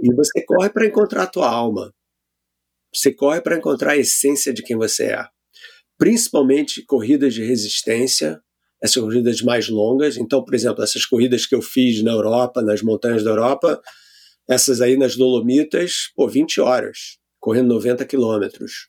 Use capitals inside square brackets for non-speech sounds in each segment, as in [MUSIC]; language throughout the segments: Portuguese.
E você corre para encontrar a tua alma. Você corre para encontrar a essência de quem você é. Principalmente corridas de resistência, essas corridas mais longas. Então, por exemplo, essas corridas que eu fiz na Europa, nas montanhas da Europa, essas aí nas Dolomitas, pô, 20 horas, correndo 90 quilômetros.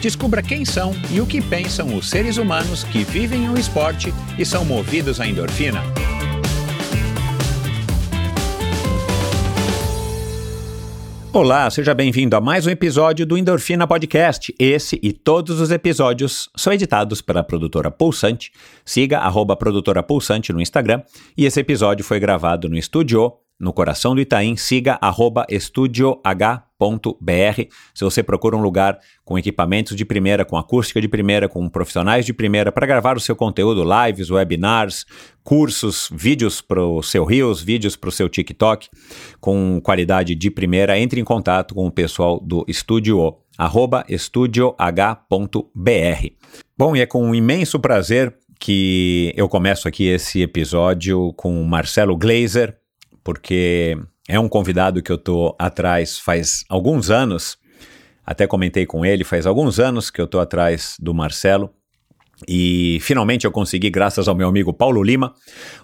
Descubra quem são e o que pensam os seres humanos que vivem o esporte e são movidos à endorfina. Olá, seja bem-vindo a mais um episódio do Endorfina Podcast. Esse e todos os episódios são editados pela produtora Pulsante. Siga arroba produtora Pulsante no Instagram. E esse episódio foi gravado no estúdio no coração do Itaim. Siga estudioh.br. Se você procura um lugar com equipamentos de primeira, com acústica de primeira, com profissionais de primeira para gravar o seu conteúdo, lives, webinars, cursos, vídeos para o seu Reels, vídeos para o seu TikTok, com qualidade de primeira, entre em contato com o pessoal do Estúdio arroba estudioh.br. Bom, e é com um imenso prazer que eu começo aqui esse episódio com Marcelo Glazer, porque é um convidado que eu tô atrás faz alguns anos. Até comentei com ele, faz alguns anos que eu tô atrás do Marcelo. E finalmente eu consegui, graças ao meu amigo Paulo Lima.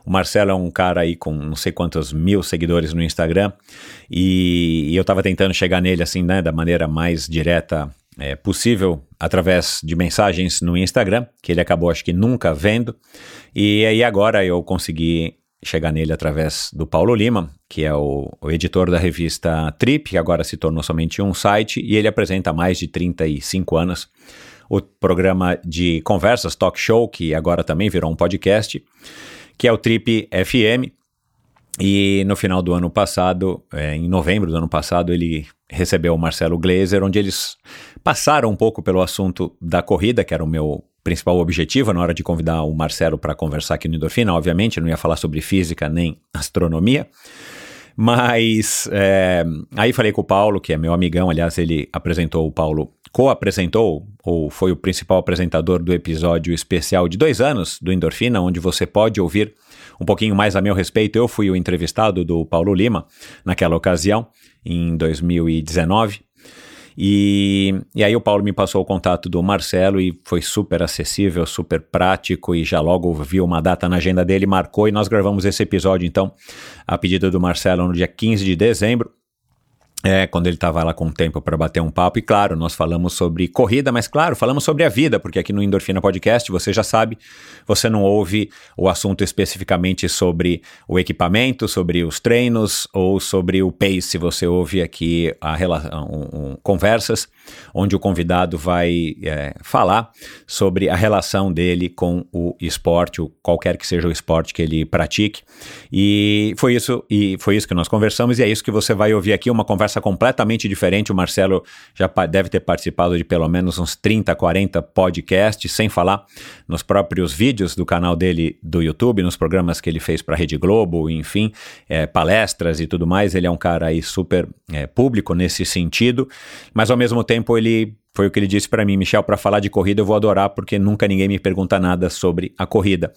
O Marcelo é um cara aí com não sei quantos mil seguidores no Instagram. E, e eu tava tentando chegar nele assim, né, da maneira mais direta é, possível através de mensagens no Instagram, que ele acabou acho que nunca vendo. E aí agora eu consegui chegar nele através do Paulo Lima, que é o, o, editor da revista Trip, que agora se tornou somente um site, e ele apresenta há mais de 35 anos o programa de conversas, talk show, que agora também virou um podcast, que é o Trip FM. E no final do ano passado, é, em novembro do ano passado, ele recebeu o Marcelo Glazer, onde eles passaram um pouco pelo assunto da corrida, que era o meu principal objetivo na hora de convidar o Marcelo para conversar aqui no Endorfina. Obviamente, não ia falar sobre física nem astronomia. Mas é, aí falei com o Paulo, que é meu amigão, aliás, ele apresentou o Paulo, co-apresentou, ou foi o principal apresentador do episódio especial de dois anos do Endorfina, onde você pode ouvir um pouquinho mais a meu respeito. Eu fui o entrevistado do Paulo Lima naquela ocasião, em 2019. E, e aí o Paulo me passou o contato do Marcelo e foi super acessível, super prático e já logo viu uma data na agenda dele, marcou e nós gravamos esse episódio então a pedido do Marcelo no dia 15 de dezembro. É, quando ele estava lá com tempo para bater um papo, e claro, nós falamos sobre corrida, mas claro, falamos sobre a vida, porque aqui no Endorfina Podcast, você já sabe, você não ouve o assunto especificamente sobre o equipamento, sobre os treinos ou sobre o pace, você ouve aqui a um, um, conversas onde o convidado vai é, falar sobre a relação dele com o esporte, o, qualquer que seja o esporte que ele pratique. E foi isso, e foi isso que nós conversamos, e é isso que você vai ouvir aqui, uma conversa conversa completamente diferente. O Marcelo já deve ter participado de pelo menos uns 30, 40 podcasts, sem falar nos próprios vídeos do canal dele do YouTube, nos programas que ele fez para a Rede Globo, enfim, é, palestras e tudo mais. Ele é um cara aí super é, público nesse sentido, mas ao mesmo tempo ele foi o que ele disse para mim, Michel, para falar de corrida eu vou adorar porque nunca ninguém me pergunta nada sobre a corrida.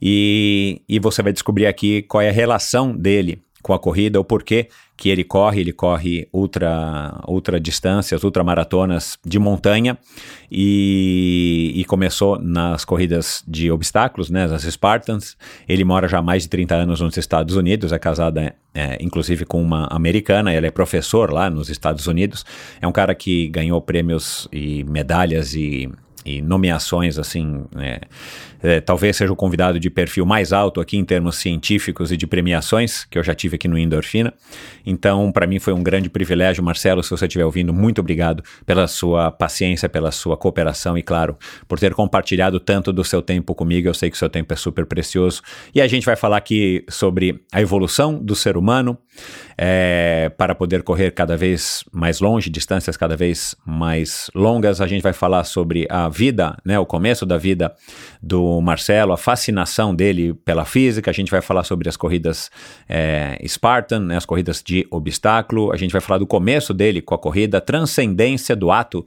E, e você vai descobrir aqui qual é a relação dele com a corrida, o porquê que ele corre, ele corre ultra, ultra distâncias, ultra maratonas de montanha e, e, começou nas corridas de obstáculos, né, as Spartans. Ele mora já há mais de 30 anos nos Estados Unidos, é casado é, é, inclusive com uma americana, ele é professor lá nos Estados Unidos. É um cara que ganhou prêmios e medalhas e e nomeações assim, é, é, talvez seja o convidado de perfil mais alto aqui em termos científicos e de premiações que eu já tive aqui no Endorfina. Então, para mim foi um grande privilégio, Marcelo, se você estiver ouvindo, muito obrigado pela sua paciência, pela sua cooperação e, claro, por ter compartilhado tanto do seu tempo comigo. Eu sei que o seu tempo é super precioso. E a gente vai falar aqui sobre a evolução do ser humano é, para poder correr cada vez mais longe, distâncias cada vez mais longas. A gente vai falar sobre a vida, né, o começo da vida do Marcelo, a fascinação dele pela física. A gente vai falar sobre as corridas é, Spartan, né, as corridas de obstáculo. A gente vai falar do começo dele com a corrida, a transcendência do ato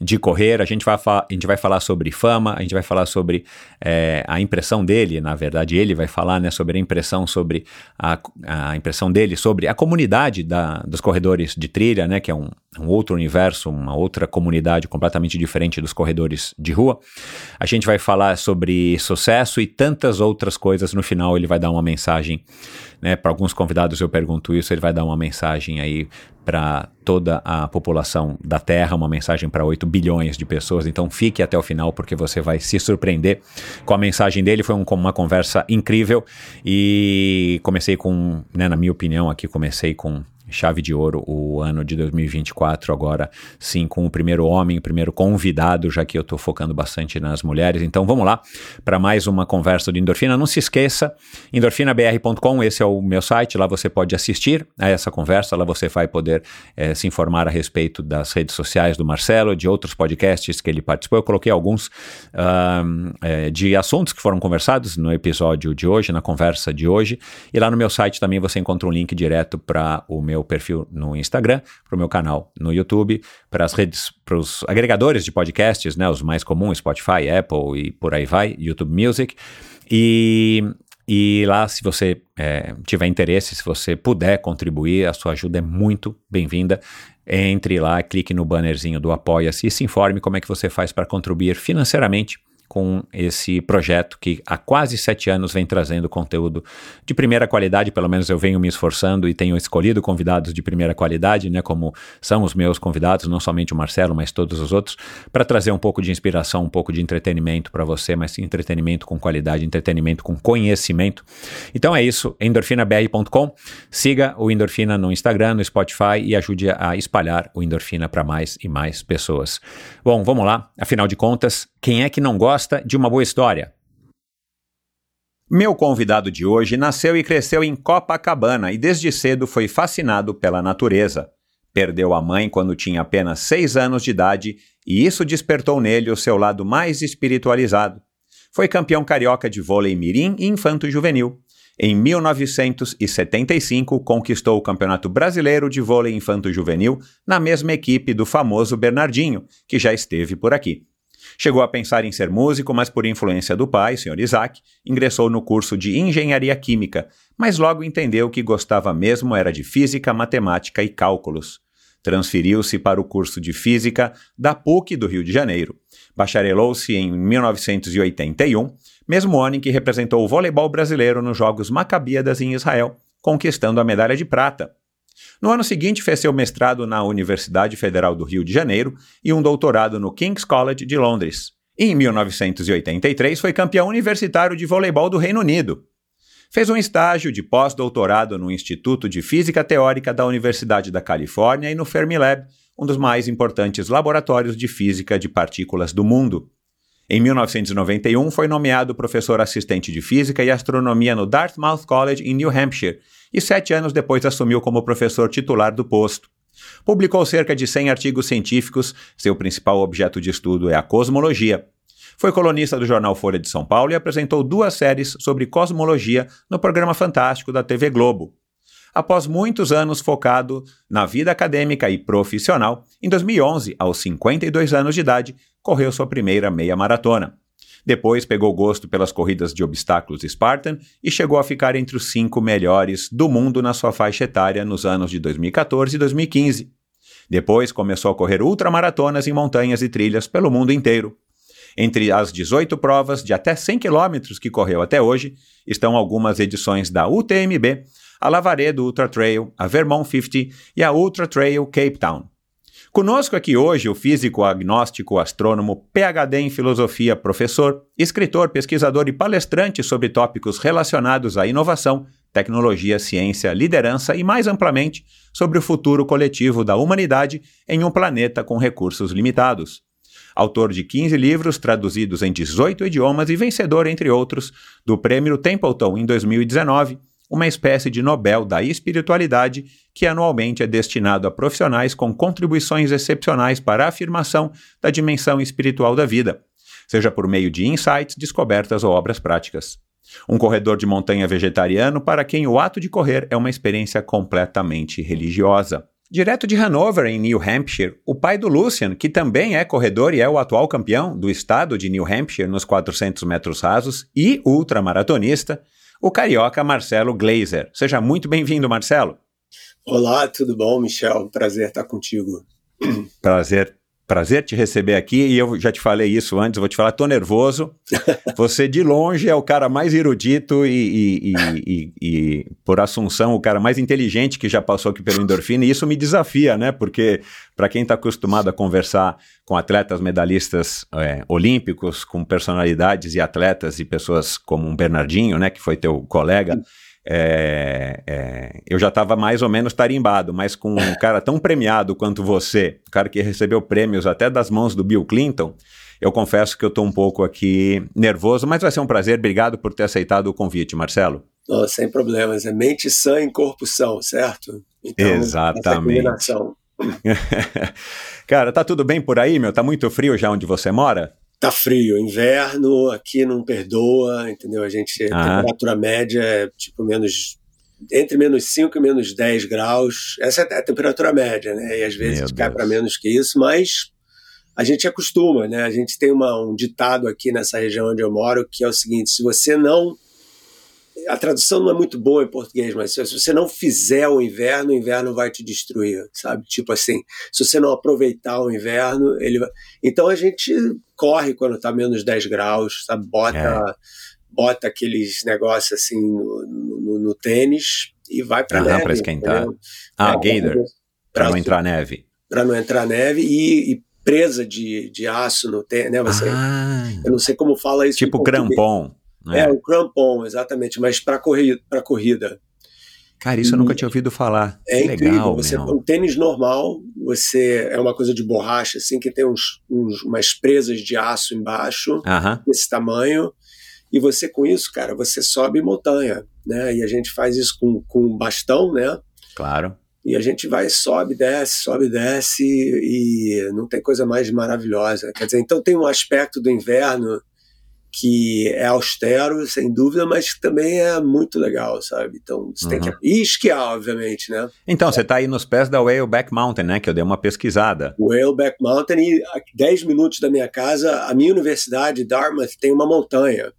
de correr. A gente vai, a gente vai falar sobre fama, a gente vai falar sobre é, a impressão dele, na verdade, ele vai falar né, sobre a impressão sobre a, a impressão dele sobre a comunidade da, dos corredores de trilha, né, que é um, um outro universo, uma outra comunidade completamente diferente dos corredores de rua. A gente vai falar sobre sucesso e tantas outras coisas. No final, ele vai dar uma mensagem né? Para alguns convidados eu pergunto isso, ele vai dar uma mensagem aí para toda a população da Terra, uma mensagem para 8 bilhões de pessoas. Então fique até o final porque você vai se surpreender com a mensagem dele. Foi um, uma conversa incrível e comecei com, né, na minha opinião, aqui comecei com chave de ouro o ano de 2024, agora sim, com o primeiro homem, o primeiro convidado, já que eu estou focando bastante nas mulheres. Então vamos lá para mais uma conversa de endorfina. Não se esqueça, endorfinabr.com, esse é o meu site, lá você pode assistir a essa conversa, lá você vai poder é, se informar a respeito das redes sociais do Marcelo, de outros podcasts que ele participou. Eu coloquei alguns é, de assuntos que foram conversados no episódio de hoje, na conversa de hoje, e lá no meu site também você encontra um link direto para o meu meu perfil no Instagram, para o meu canal no YouTube, para as redes, para os agregadores de podcasts, né, os mais comuns, Spotify, Apple e por aí vai, YouTube Music. E, e lá, se você é, tiver interesse, se você puder contribuir, a sua ajuda é muito bem-vinda. Entre lá, clique no bannerzinho do Apoia-se e se informe como é que você faz para contribuir financeiramente com esse projeto que há quase sete anos vem trazendo conteúdo de primeira qualidade, pelo menos eu venho me esforçando e tenho escolhido convidados de primeira qualidade, né, como são os meus convidados, não somente o Marcelo, mas todos os outros, para trazer um pouco de inspiração, um pouco de entretenimento para você, mas entretenimento com qualidade, entretenimento com conhecimento. Então é isso, endorfinabr.com, siga o Endorfina no Instagram, no Spotify e ajude a espalhar o Endorfina para mais e mais pessoas. Bom, vamos lá, afinal de contas, quem é que não gosta de uma boa história? Meu convidado de hoje nasceu e cresceu em Copacabana e desde cedo foi fascinado pela natureza. Perdeu a mãe quando tinha apenas seis anos de idade e isso despertou nele o seu lado mais espiritualizado. Foi campeão carioca de vôlei mirim e infanto juvenil. Em 1975, conquistou o Campeonato Brasileiro de Vôlei Infanto Juvenil na mesma equipe do famoso Bernardinho, que já esteve por aqui. Chegou a pensar em ser músico, mas por influência do pai, Sr. Isaac, ingressou no curso de Engenharia Química, mas logo entendeu que gostava mesmo era de Física, Matemática e Cálculos. Transferiu-se para o curso de Física da PUC do Rio de Janeiro. Bacharelou-se em 1981, mesmo ano em que representou o voleibol brasileiro nos Jogos Macabíadas em Israel, conquistando a medalha de prata, no ano seguinte, fez seu mestrado na Universidade Federal do Rio de Janeiro e um doutorado no King's College de Londres. Em 1983, foi campeão universitário de voleibol do Reino Unido. Fez um estágio de pós-doutorado no Instituto de Física Teórica da Universidade da Califórnia e no Fermilab, um dos mais importantes laboratórios de física de partículas do mundo. Em 1991, foi nomeado professor assistente de física e astronomia no Dartmouth College, em New Hampshire, e sete anos depois assumiu como professor titular do posto. Publicou cerca de 100 artigos científicos, seu principal objeto de estudo é a cosmologia. Foi colunista do jornal Folha de São Paulo e apresentou duas séries sobre cosmologia no programa Fantástico da TV Globo. Após muitos anos focado na vida acadêmica e profissional, em 2011, aos 52 anos de idade, correu sua primeira meia maratona. Depois pegou gosto pelas corridas de obstáculos Spartan e chegou a ficar entre os cinco melhores do mundo na sua faixa etária nos anos de 2014 e 2015. Depois começou a correr ultramaratonas em montanhas e trilhas pelo mundo inteiro. Entre as 18 provas de até 100 quilômetros que correu até hoje, estão algumas edições da UTMB, a Lavaredo Ultra Trail, a Vermont 50 e a Ultra Trail Cape Town. Conosco aqui hoje o físico agnóstico astrônomo, PhD em filosofia, professor, escritor, pesquisador e palestrante sobre tópicos relacionados à inovação, tecnologia, ciência, liderança e, mais amplamente, sobre o futuro coletivo da humanidade em um planeta com recursos limitados. Autor de 15 livros traduzidos em 18 idiomas e vencedor, entre outros, do Prêmio Templeton em 2019 uma espécie de Nobel da espiritualidade que anualmente é destinado a profissionais com contribuições excepcionais para a afirmação da dimensão espiritual da vida, seja por meio de insights, descobertas ou obras práticas. Um corredor de montanha vegetariano para quem o ato de correr é uma experiência completamente religiosa. Direto de Hanover, em New Hampshire, o pai do Lucian, que também é corredor e é o atual campeão do estado de New Hampshire nos 400 metros rasos e ultramaratonista, o carioca Marcelo Glazer. Seja muito bem-vindo, Marcelo. Olá, tudo bom, Michel? Prazer estar contigo. Prazer Prazer te receber aqui e eu já te falei isso antes, vou te falar, tô nervoso. [LAUGHS] Você de longe é o cara mais erudito e, e, e, e, por assunção o cara mais inteligente que já passou aqui pelo endorfina e isso me desafia, né? Porque para quem está acostumado a conversar com atletas medalhistas é, olímpicos, com personalidades e atletas e pessoas como um Bernardinho, né? Que foi teu colega é, é, eu já estava mais ou menos tarimbado, mas com um cara tão premiado quanto você, um cara que recebeu prêmios até das mãos do Bill Clinton, eu confesso que eu estou um pouco aqui nervoso, mas vai ser um prazer. Obrigado por ter aceitado o convite, Marcelo. Oh, sem problemas, é mente sã em corpo são, certo? Então, Exatamente. [LAUGHS] cara, tá tudo bem por aí, meu? Tá muito frio já onde você mora? Tá frio, inverno aqui não perdoa, entendeu? A gente, a temperatura média é tipo menos, entre menos 5 e menos 10 graus, essa é a temperatura média, né? E às vezes cai para menos que isso, mas a gente acostuma, né? A gente tem uma, um ditado aqui nessa região onde eu moro que é o seguinte: se você não a tradução não é muito boa em português, mas se você não fizer o inverno, o inverno vai te destruir, sabe? Tipo assim, se você não aproveitar o inverno, ele vai... Então a gente corre quando está menos 10 graus, sabe? Bota, é. bota aqueles negócios assim no, no, no tênis e vai para neve. para esquentar. Entendeu? Ah, é, gator, para não entrar neve. Para não entrar neve e, e presa de, de aço no tênis, né? Você, ah, eu não sei como fala isso. Tipo crampon. É, é o crampon, exatamente, mas para corrida, para corrida. Cara, isso eu nunca tinha ouvido falar. É que incrível. Legal, você, um tênis normal, você é uma coisa de borracha, assim, que tem uns, uns umas presas de aço embaixo, uh -huh. desse tamanho. E você, com isso, cara, você sobe montanha, né? E a gente faz isso com, com bastão, né? Claro. E a gente vai, sobe, desce, sobe, desce, e não tem coisa mais maravilhosa. Quer dizer, então tem um aspecto do inverno que é austero, sem dúvida, mas também é muito legal, sabe? Então você uhum. tem que. Uhum. E esquiar, obviamente, né? Então, você está aí nos pés da Whaleback Mountain, né? Que eu dei uma pesquisada. Whaleback Mountain, e a 10 minutos da minha casa, a minha universidade, Dartmouth, tem uma montanha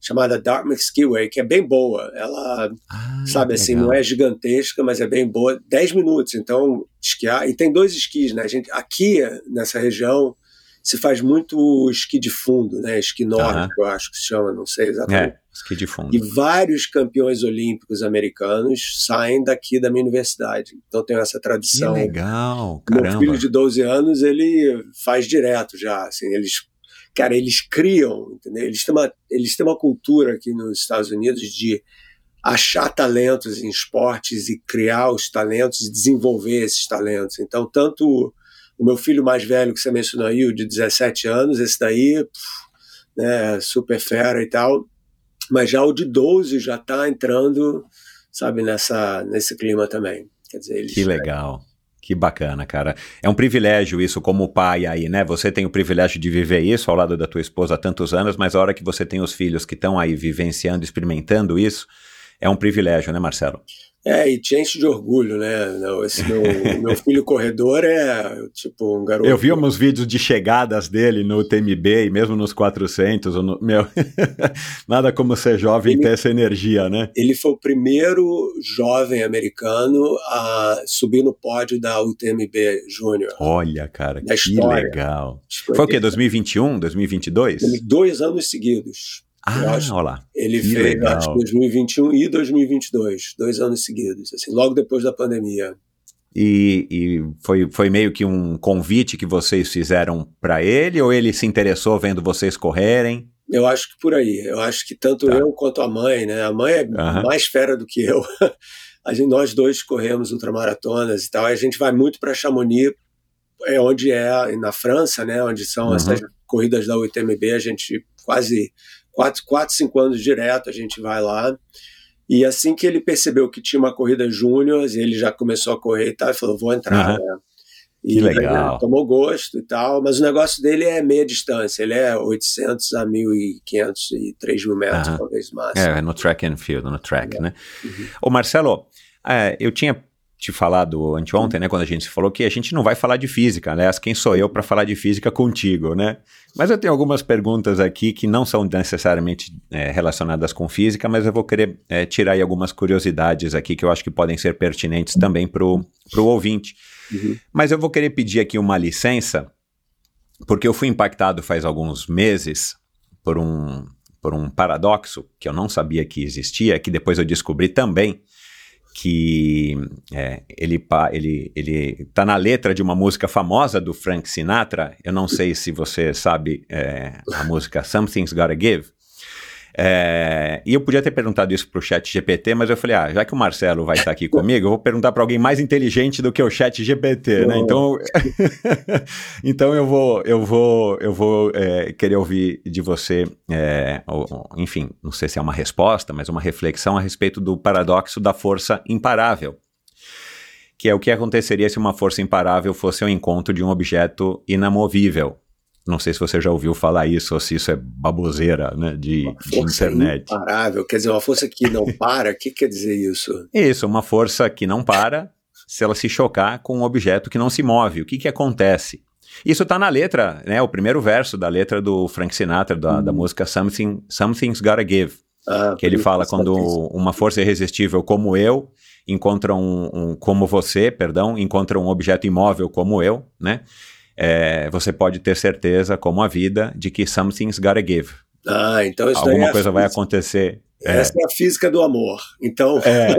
chamada Dartmouth Skiway, que é bem boa. Ela, ah, sabe assim, não é gigantesca, mas é bem boa. 10 minutos, então, esquiar. E tem dois esquis, né? A gente, aqui, nessa região, se faz muito esqui de fundo, né? Esqui nórdico, eu acho que se chama, não sei exatamente. É, esqui de fundo. E vários campeões olímpicos americanos saem daqui da minha universidade. Então tem essa tradição. Que legal, caramba. Meu filho de 12 anos, ele faz direto já, assim, eles cara, eles criam, entendeu? Eles têm uma, eles têm uma cultura aqui nos Estados Unidos de achar talentos em esportes e criar os talentos e desenvolver esses talentos. Então, tanto o meu filho mais velho, que você mencionou aí, o de 17 anos, esse daí, né, super fera e tal. Mas já o de 12 já está entrando, sabe, nessa, nesse clima também. Quer dizer, eles, que legal. Que bacana, cara. É um privilégio isso como pai aí, né? Você tem o privilégio de viver isso ao lado da tua esposa há tantos anos, mas a hora que você tem os filhos que estão aí vivenciando, experimentando isso, é um privilégio, né, Marcelo? É, e te enche de orgulho, né? Esse meu, meu [LAUGHS] filho corredor é tipo um garoto. Eu vi uns vídeos de chegadas dele no TMB e mesmo nos 400. No, meu, [LAUGHS] nada como ser jovem ele, e ter essa energia, né? Ele foi o primeiro jovem americano a subir no pódio da UTMB Júnior. Olha, cara, que história. legal. Foi, foi o quê? 2021, 2022? Dois anos seguidos. Ah, olha lá. Ele que fez, legal. acho, 2021 e 2022, dois anos seguidos, assim, logo depois da pandemia. E, e foi, foi meio que um convite que vocês fizeram para ele, ou ele se interessou vendo vocês correrem? Eu acho que por aí. Eu acho que tanto tá. eu quanto a mãe, né? A mãe é uhum. mais fera do que eu. [LAUGHS] A gente, nós dois corremos ultramaratonas e tal. E a gente vai muito para Chamonix, é onde é na França, né? Onde são uhum. essas corridas da UTMB. A gente quase quatro, quatro, cinco anos direto a gente vai lá. E assim que ele percebeu que tinha uma corrida júnior, ele já começou a correr e tal, e falou, vou entrar, uhum. né? E que legal. Tomou gosto e tal, mas o negócio dele é meia distância, ele é 800 a 1.500 e 3 mil metros, uhum. talvez mais. É, no track and field, no track, é. né? Uhum. Ô Marcelo, é, eu tinha te falado anteontem, né, quando a gente se falou que a gente não vai falar de física, aliás, quem sou eu para falar de física contigo, né? Mas eu tenho algumas perguntas aqui que não são necessariamente é, relacionadas com física, mas eu vou querer é, tirar aí algumas curiosidades aqui que eu acho que podem ser pertinentes também para o ouvinte. Uhum. Mas eu vou querer pedir aqui uma licença, porque eu fui impactado faz alguns meses por um, por um paradoxo que eu não sabia que existia, que depois eu descobri também, que é, ele, ele, ele tá na letra de uma música famosa do Frank Sinatra. Eu não sei se você sabe é, a música Something's Gotta Give. É, e eu podia ter perguntado isso para o chat GPT, mas eu falei, ah, já que o Marcelo vai estar aqui [LAUGHS] comigo, eu vou perguntar para alguém mais inteligente do que o chat GPT, né? Então, [LAUGHS] então eu vou, eu vou, eu vou é, querer ouvir de você, é, ou, enfim, não sei se é uma resposta, mas uma reflexão a respeito do paradoxo da força imparável que é o que aconteceria se uma força imparável fosse ao encontro de um objeto inamovível. Não sei se você já ouviu falar isso ou se isso é baboseira né, de, de internet. Imparável, quer dizer, uma força que não [LAUGHS] para, o que quer dizer isso? Isso, uma força que não para se ela se chocar com um objeto que não se move. O que, que acontece? Isso está na letra, né? O primeiro verso da letra do Frank Sinatra, da, da hum. música Something, Something's Gotta Give. Ah, que ele fala quando uma força irresistível como eu encontra um, um, como você, perdão, encontra um objeto imóvel como eu, né? É, você pode ter certeza, como a vida, de que something's gotta give. Ah, então isso Alguma é coisa vai acontecer. Essa é. é. a física do amor. Então. É.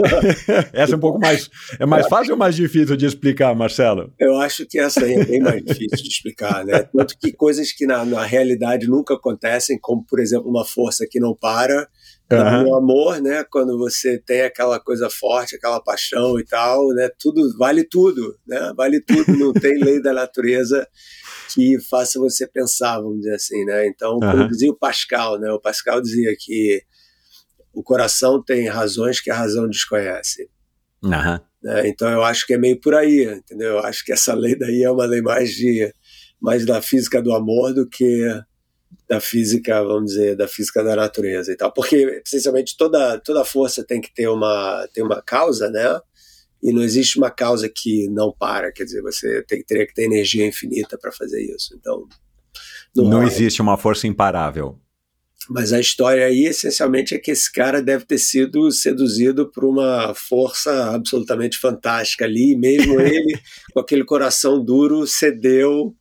[LAUGHS] essa é um pouco mais. É mais fácil ou mais difícil de explicar, Marcelo? Eu acho que essa aí é bem mais difícil de explicar, né? Tanto que coisas que na, na realidade nunca acontecem, como, por exemplo, uma força que não para, Uhum. No amor, né? Quando você tem aquela coisa forte, aquela paixão e tal, né? Tudo vale tudo, né? Vale tudo. Não tem [LAUGHS] lei da natureza que faça você pensar, vamos dizer assim, né? Então, como uhum. dizia o Pascal, né? O Pascal dizia que o coração tem razões que a razão desconhece. Uhum. Né? Então, eu acho que é meio por aí, entendeu? Eu acho que essa lei daí é uma lei mais de mais da física do amor do que da física, vamos dizer, da física da natureza e tal. Porque, essencialmente, toda, toda força tem que ter uma, tem uma causa, né? E não existe uma causa que não para, quer dizer, você tem, teria que ter energia infinita para fazer isso. Então. Não, não existe uma força imparável. Mas a história aí, essencialmente, é que esse cara deve ter sido seduzido por uma força absolutamente fantástica ali, e mesmo [LAUGHS] ele, com aquele coração duro, cedeu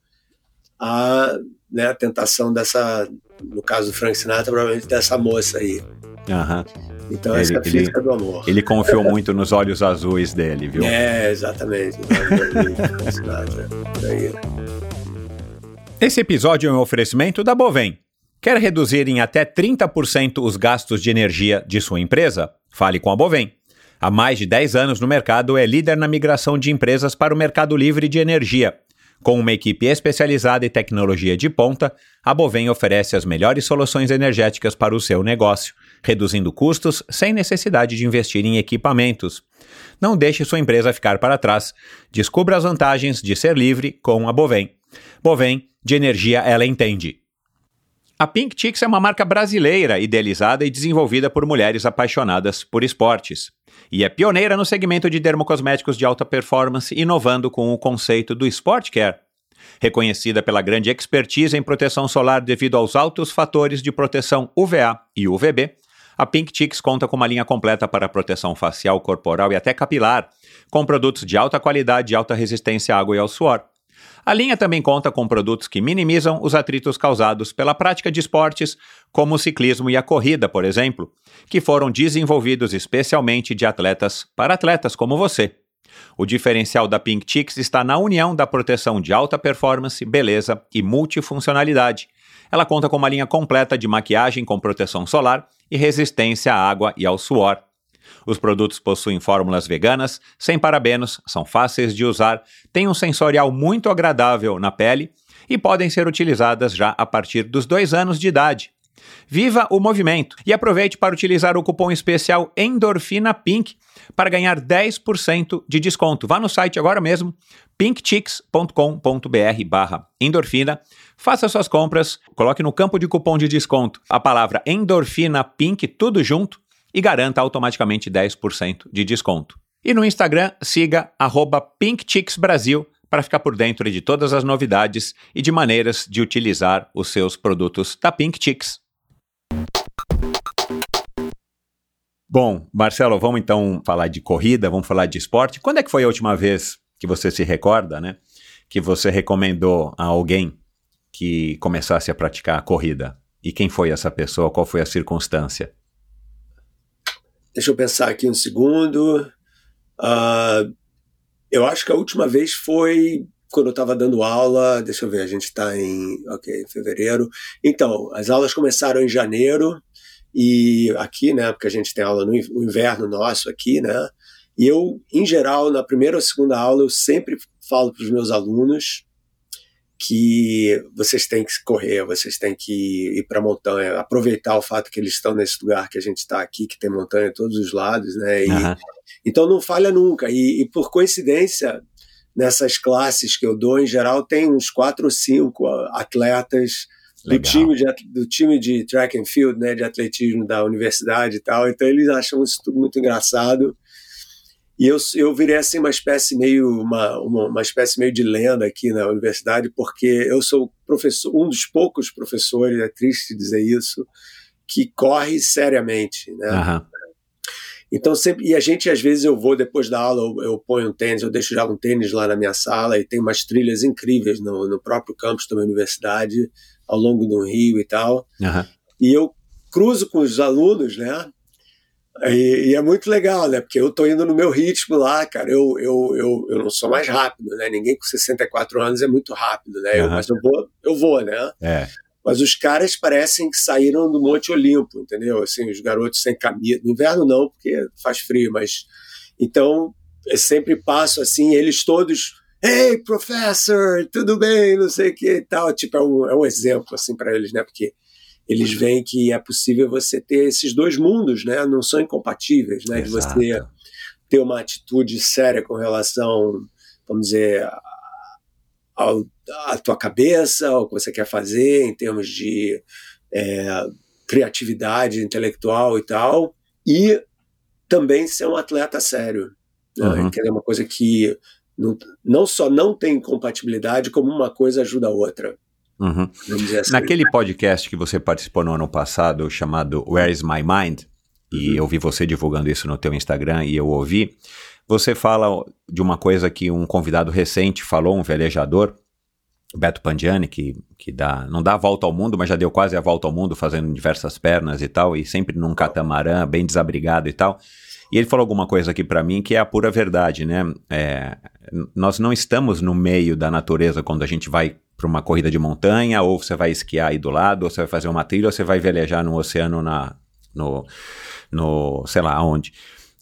a né, a tentação dessa, no caso do Frank Sinatra, provavelmente dessa moça aí. Aham. Então ele, essa é a física ele, do amor. Ele confiou muito nos olhos azuis dele, viu? É, exatamente. Esse episódio é um oferecimento da Bovem. Quer reduzir em até 30% os gastos de energia de sua empresa? Fale com a Bovem. Há mais de 10 anos no mercado, é líder na migração de empresas para o mercado livre de energia com uma equipe especializada e tecnologia de ponta, a Bovem oferece as melhores soluções energéticas para o seu negócio, reduzindo custos sem necessidade de investir em equipamentos. Não deixe sua empresa ficar para trás. Descubra as vantagens de ser livre com a Bovem. Bovem, de energia ela entende. A Pink é uma marca brasileira idealizada e desenvolvida por mulheres apaixonadas por esportes. E é pioneira no segmento de dermocosméticos de alta performance, inovando com o conceito do Sport Care. Reconhecida pela grande expertise em proteção solar devido aos altos fatores de proteção UVA e UVB, a Pink Chicks conta com uma linha completa para proteção facial, corporal e até capilar, com produtos de alta qualidade e alta resistência à água e ao suor a linha também conta com produtos que minimizam os atritos causados pela prática de esportes, como o ciclismo e a corrida, por exemplo, que foram desenvolvidos especialmente de atletas para atletas como você. O diferencial da Pink Chicks está na união da proteção de alta performance, beleza e multifuncionalidade. Ela conta com uma linha completa de maquiagem com proteção solar e resistência à água e ao suor. Os produtos possuem fórmulas veganas, sem parabenos, são fáceis de usar, têm um sensorial muito agradável na pele e podem ser utilizadas já a partir dos dois anos de idade. Viva o movimento e aproveite para utilizar o cupom especial Endorfina Pink para ganhar 10% de desconto. Vá no site agora mesmo, pinkchicks.com.br barra endorfina, faça suas compras, coloque no campo de cupom de desconto a palavra endorfina pink, tudo junto, e garanta automaticamente 10% de desconto. E no Instagram, siga arroba pinkchicksbrasil para ficar por dentro de todas as novidades e de maneiras de utilizar os seus produtos da Pink Chicks. Bom, Marcelo, vamos então falar de corrida, vamos falar de esporte. Quando é que foi a última vez que você se recorda, né? Que você recomendou a alguém que começasse a praticar a corrida? E quem foi essa pessoa? Qual foi a circunstância? Deixa eu pensar aqui um segundo. Uh, eu acho que a última vez foi quando eu estava dando aula. Deixa eu ver, a gente está em ok, fevereiro. Então, as aulas começaram em janeiro e aqui, né, porque a gente tem aula no inverno nosso aqui, né, e eu, em geral, na primeira ou segunda aula, eu sempre falo para os meus alunos que vocês têm que correr, vocês têm que ir para a montanha, aproveitar o fato que eles estão nesse lugar que a gente está aqui, que tem montanha a todos os lados, né? E, uhum. Então não falha nunca. E, e, por coincidência, nessas classes que eu dou, em geral, tem uns quatro ou cinco atletas do time, de, do time de track and field, né, de atletismo da universidade e tal. Então eles acham isso tudo muito engraçado. E eu, eu virei assim uma espécie meio uma, uma, uma, espécie meio de lenda aqui na universidade, porque eu sou professor, um dos poucos professores, é triste dizer isso, que corre seriamente, né? Uhum. Então sempre e a gente às vezes eu vou depois da aula eu, eu, ponho um tênis, eu deixo já um tênis lá na minha sala e tem umas trilhas incríveis no, no próprio campus da minha universidade ao longo do rio e tal. Uhum. E eu cruzo com os alunos, né? E, e, é muito legal, né? Porque eu tô indo no meu ritmo lá, cara. Eu, eu, eu, eu não sou mais rápido, né? Ninguém com 64 anos é muito rápido, né? Uhum. Eu, mas eu vou, eu vou, né? É. Mas os caras parecem que saíram do Monte Olimpo, entendeu? Assim, os garotos sem camisa. No inverno não, porque faz frio, mas. Então, eu sempre passo assim, eles todos. Hey, professor, tudo bem? Não sei o que e tal. Tipo, é um, é um exemplo, assim, para eles, né? Porque eles veem que é possível você ter esses dois mundos, né? Não são incompatíveis, né? Exato. De você ter uma atitude séria com relação, vamos dizer, ao, à tua cabeça, ao que você quer fazer em termos de é, criatividade intelectual e tal, e também ser um atleta sério, né? uhum. que é uma coisa que não, não só não tem compatibilidade, como uma coisa ajuda a outra. Uhum. Assim. Naquele podcast que você participou no ano passado, chamado Where is My Mind, e uhum. eu vi você divulgando isso no teu Instagram e eu ouvi, você fala de uma coisa que um convidado recente falou, um velejador, Beto Pandiani, que, que dá, não dá a volta ao mundo, mas já deu quase a volta ao mundo fazendo diversas pernas e tal, e sempre num catamarã, bem desabrigado e tal. E ele falou alguma coisa aqui para mim que é a pura verdade, né? É, nós não estamos no meio da natureza quando a gente vai para uma corrida de montanha, ou você vai esquiar aí do lado, ou você vai fazer uma trilha, ou você vai velejar no oceano na, no, no sei lá onde.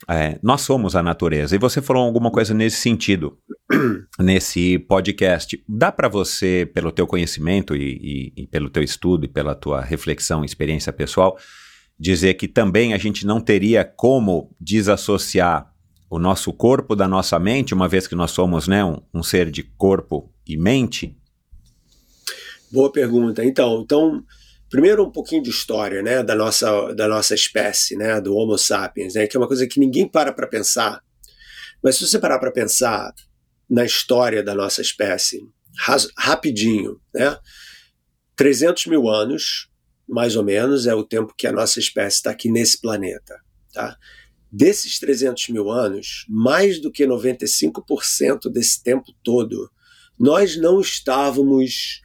É, nós somos a natureza. E você falou alguma coisa nesse sentido, [CLEARS THROAT] nesse podcast. Dá para você, pelo teu conhecimento e, e, e, pelo teu estudo e pela tua reflexão, experiência pessoal, dizer que também a gente não teria como desassociar o nosso corpo da nossa mente, uma vez que nós somos né, um, um ser de corpo e mente? Boa pergunta. Então, então, primeiro um pouquinho de história, né, da nossa da nossa espécie, né, do Homo sapiens, né, que é uma coisa que ninguém para para pensar. Mas se você parar para pensar na história da nossa espécie, rapidinho, né, 300 mil anos, mais ou menos, é o tempo que a nossa espécie está aqui nesse planeta, tá? Desses 300 mil anos, mais do que 95% desse tempo todo, nós não estávamos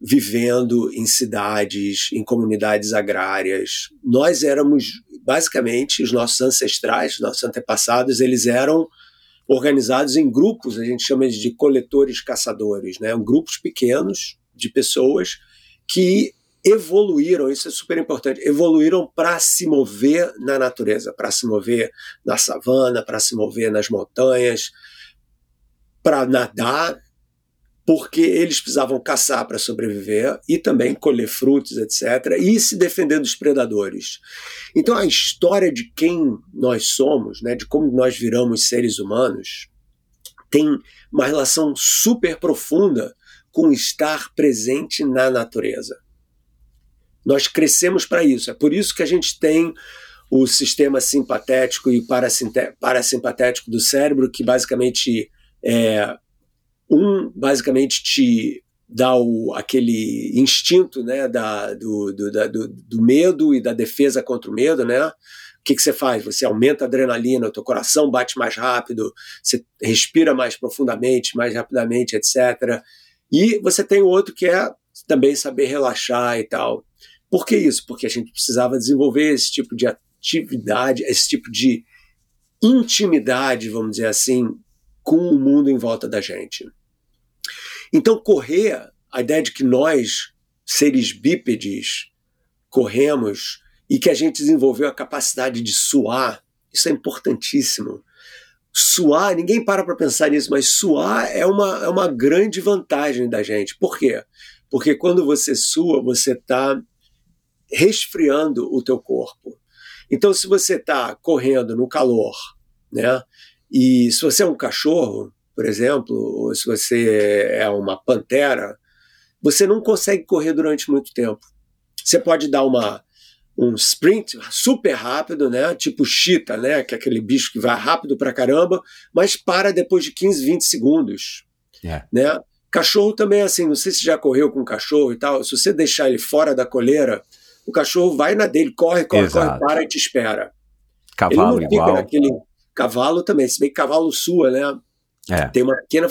vivendo em cidades, em comunidades agrárias. Nós éramos, basicamente, os nossos ancestrais, nossos antepassados, eles eram organizados em grupos, a gente chama de coletores caçadores, né? grupos pequenos de pessoas que evoluíram, isso é super importante, evoluíram para se mover na natureza, para se mover na savana, para se mover nas montanhas, para nadar, porque eles precisavam caçar para sobreviver e também colher frutos, etc., e se defender dos predadores. Então a história de quem nós somos, né, de como nós viramos seres humanos, tem uma relação super profunda com estar presente na natureza. Nós crescemos para isso. É por isso que a gente tem o sistema simpatético e parasimpatético do cérebro, que basicamente é, um basicamente te dá o, aquele instinto né, da, do, do, da, do, do, medo e da defesa contra o medo, né? O que, que você faz? Você aumenta a adrenalina, o teu coração bate mais rápido, você respira mais profundamente, mais rapidamente, etc. E você tem outro que é também saber relaxar e tal. Por que isso? Porque a gente precisava desenvolver esse tipo de atividade, esse tipo de intimidade, vamos dizer assim, com o mundo em volta da gente. Então, correr, a ideia de que nós, seres bípedes, corremos e que a gente desenvolveu a capacidade de suar, isso é importantíssimo. Suar, ninguém para para pensar nisso, mas suar é uma, é uma grande vantagem da gente. Por quê? Porque quando você sua, você está resfriando o teu corpo. Então, se você está correndo no calor, né, e se você é um cachorro, por exemplo, ou se você é uma pantera, você não consegue correr durante muito tempo. Você pode dar uma um sprint super rápido, né? Tipo chita, né? Que é aquele bicho que vai rápido pra caramba, mas para depois de 15, 20 segundos. Yeah. É. Né? Cachorro também é assim, não sei se já correu com cachorro e tal. Se você deixar ele fora da coleira, o cachorro vai na dele, corre, corre, Exato. corre, para e te espera. Cavalo ele não igual. fica naquele cavalo também, se bem que cavalo sua, né? É. Tem uma pequena,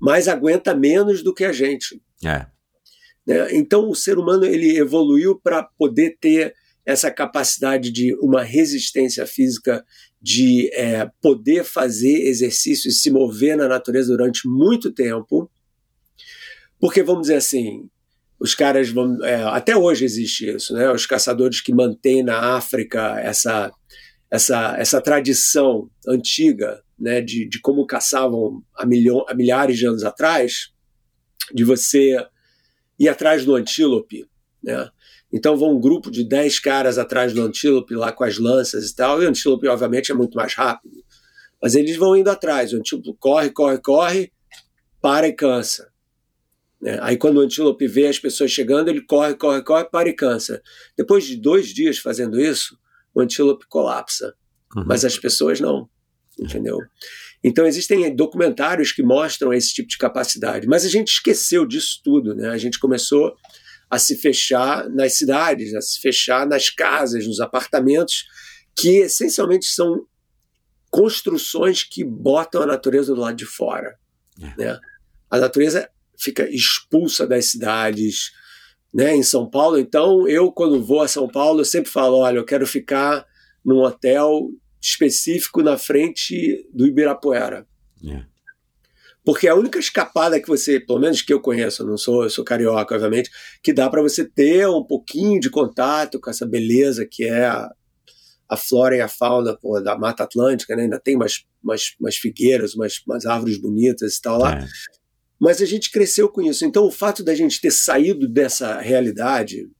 mas aguenta menos do que a gente. É. Né? Então o ser humano ele evoluiu para poder ter essa capacidade de uma resistência física, de é, poder fazer exercício e se mover na natureza durante muito tempo, porque vamos dizer assim, os caras vão, é, até hoje existe isso, né? Os caçadores que mantêm na África essa essa, essa tradição antiga né, de, de como caçavam há, milho, há milhares de anos atrás, de você ir atrás do antílope. Né? Então vão um grupo de 10 caras atrás do antílope lá com as lanças e tal, e o antílope obviamente é muito mais rápido. Mas eles vão indo atrás, o antílope corre, corre, corre, para e cansa. Né? Aí quando o antílope vê as pessoas chegando, ele corre, corre, corre, para e cansa. Depois de dois dias fazendo isso, o antílope colapsa. Uhum. Mas as pessoas não, entendeu? Então existem documentários que mostram esse tipo de capacidade, mas a gente esqueceu disso tudo, né? A gente começou a se fechar nas cidades, a se fechar nas casas, nos apartamentos, que essencialmente são construções que botam a natureza do lado de fora. É. Né? A natureza fica expulsa das cidades, né, em São Paulo. Então, eu, quando vou a São Paulo, eu sempre falo: olha, eu quero ficar num hotel específico na frente do Ibirapuera. É. Porque a única escapada que você, pelo menos que eu conheço, eu não sou, eu sou carioca, obviamente, que dá para você ter um pouquinho de contato com essa beleza que é a, a flora e a fauna pô, da Mata Atlântica, né? ainda tem umas, umas, umas figueiras, umas, umas árvores bonitas e tal lá. É. Mas a gente cresceu com isso. Então, o fato da gente ter saído dessa realidade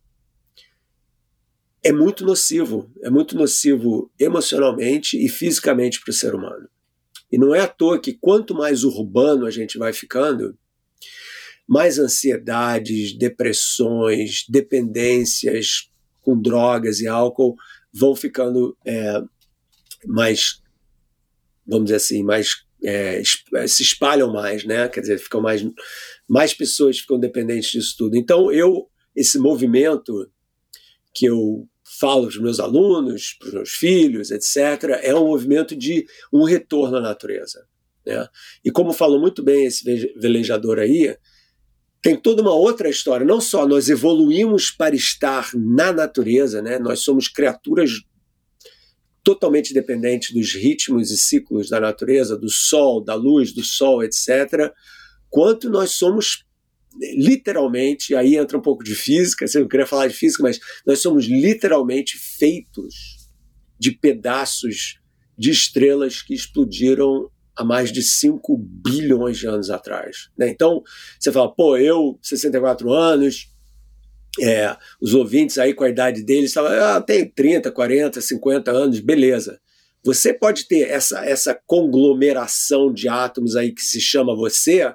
é muito nocivo. É muito nocivo emocionalmente e fisicamente para o ser humano. E não é à toa que quanto mais urbano a gente vai ficando, mais ansiedades, depressões, dependências com drogas e álcool vão ficando é, mais, vamos dizer assim, mais é, se espalham mais, né? Quer dizer, ficam mais, mais pessoas ficam dependentes disso tudo. Então, eu, esse movimento que eu falo para os meus alunos, para os meus filhos, etc., é um movimento de um retorno à natureza. Né? E como falou muito bem esse velejador aí, tem toda uma outra história. Não só nós evoluímos para estar na natureza, né? nós somos criaturas totalmente dependente dos ritmos e ciclos da natureza, do sol, da luz, do sol, etc., quanto nós somos literalmente, aí entra um pouco de física, você não queria falar de física, mas nós somos literalmente feitos de pedaços de estrelas que explodiram há mais de 5 bilhões de anos atrás. Né? Então, você fala, pô, eu, 64 anos, é, os ouvintes aí com a idade deles falam, ah, tem 30, 40, 50 anos, beleza. Você pode ter essa, essa conglomeração de átomos aí que se chama você,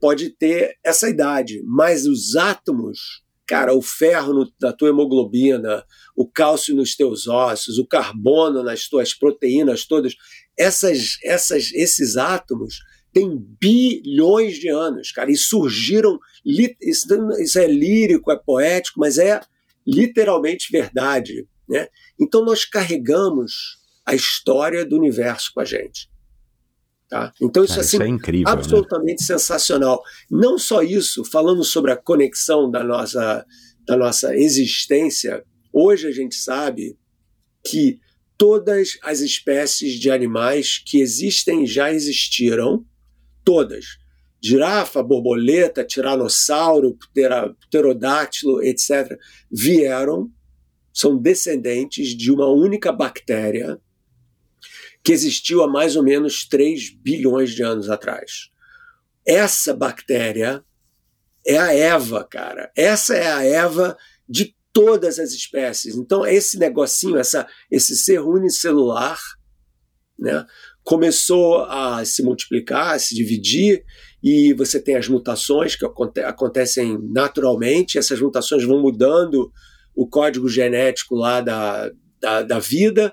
pode ter essa idade, mas os átomos, cara, o ferro na tua hemoglobina, o cálcio nos teus ossos, o carbono nas tuas proteínas todas, essas, essas, esses átomos têm bilhões de anos, cara, e surgiram. Isso, isso é lírico, é poético, mas é literalmente verdade. Né? Então nós carregamos a história do universo com a gente. Tá? Então isso, Cara, assim, isso é incrível, né? absolutamente né? sensacional. Não só isso, falando sobre a conexão da nossa, da nossa existência, hoje a gente sabe que todas as espécies de animais que existem já existiram, todas. Girafa, borboleta, tiranossauro, pterodátilo, etc., vieram, são descendentes de uma única bactéria que existiu há mais ou menos 3 bilhões de anos atrás. Essa bactéria é a Eva, cara. Essa é a Eva de todas as espécies. Então, esse negocinho, essa, esse ser unicelular, né, começou a se multiplicar, a se dividir, e você tem as mutações que acontecem naturalmente, essas mutações vão mudando o código genético lá da, da, da vida,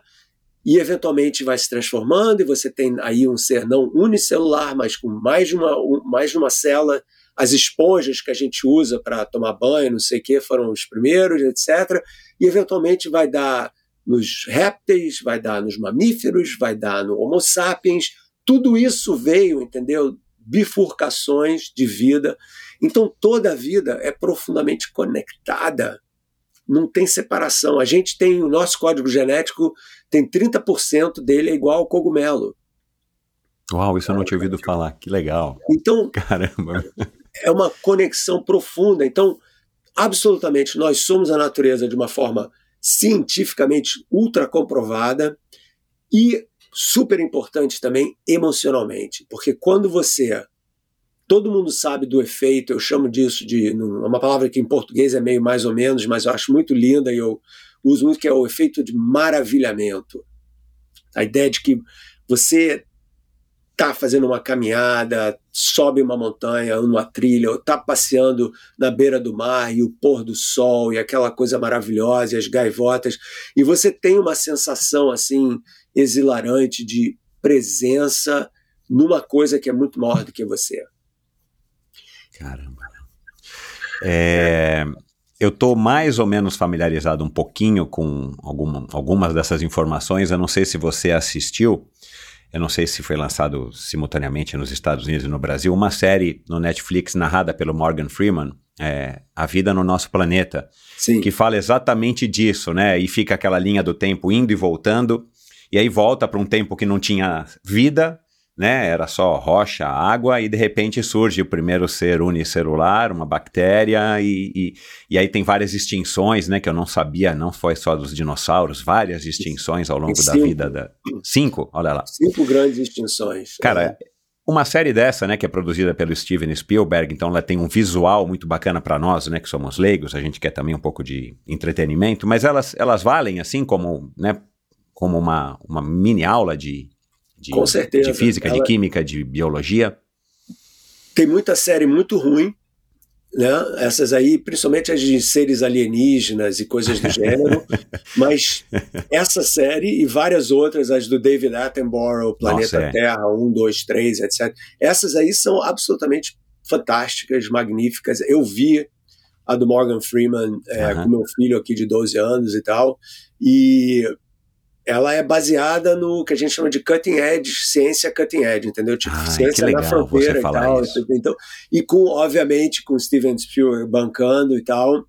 e eventualmente vai se transformando, e você tem aí um ser não unicelular, mas com mais de uma, um, mais de uma célula. As esponjas que a gente usa para tomar banho, não sei o que, foram os primeiros, etc. E eventualmente vai dar nos répteis, vai dar nos mamíferos, vai dar no Homo sapiens. Tudo isso veio, entendeu? Bifurcações de vida. Então toda a vida é profundamente conectada não tem separação. A gente tem o nosso código genético, tem 30% dele é igual ao cogumelo. Uau, isso eu não tinha ouvido falar. Que legal. Então, caramba. É uma conexão profunda. Então, absolutamente, nós somos a natureza de uma forma cientificamente ultra comprovada e super importante também emocionalmente, porque quando você Todo mundo sabe do efeito, eu chamo disso de. Uma palavra que em português é meio mais ou menos, mas eu acho muito linda e eu uso muito, que é o efeito de maravilhamento. A ideia de que você está fazendo uma caminhada, sobe uma montanha, uma trilha, ou está passeando na beira do mar e o pôr do sol e aquela coisa maravilhosa e as gaivotas, e você tem uma sensação assim exilarante de presença numa coisa que é muito maior do que você. Caramba. É, eu estou mais ou menos familiarizado um pouquinho com alguma, algumas dessas informações. Eu não sei se você assistiu. Eu não sei se foi lançado simultaneamente nos Estados Unidos e no Brasil. Uma série no Netflix narrada pelo Morgan Freeman, é, A Vida no Nosso Planeta, Sim. que fala exatamente disso, né? E fica aquela linha do tempo indo e voltando, e aí volta para um tempo que não tinha vida, né? Era só rocha, água, e de repente surge o primeiro ser unicelular, uma bactéria, e, e, e, aí tem várias extinções, né? Que eu não sabia, não foi só dos dinossauros, várias extinções ao longo da vida. Da... Cinco, olha lá. Cinco grandes extinções. Cara, é. uma série dessa, né, que é produzida pelo Steven Spielberg, então ela tem um visual muito bacana para nós, né, que somos leigos, a gente quer também um pouco de entretenimento, mas elas, elas valem assim como, né, como uma, uma mini aula de de, Com certeza. de física, Ela... de química, de biologia. Tem muita série muito ruim, né? Essas aí, principalmente as de seres alienígenas e coisas do gênero, [LAUGHS] mas essa série e várias outras, as do David Attenborough, Planeta Nossa, é. Terra, 1, 2, 3, etc. Essas aí são absolutamente fantásticas, magníficas. Eu vi a do Morgan Freeman é, com meu filho aqui de 12 anos e tal, e ela é baseada no que a gente chama de cutting edge, ciência cutting edge, entendeu? Tipo, ah, ciência na fronteira e tal. Isso. Então, e com, obviamente, com Steven Spielberg bancando e tal,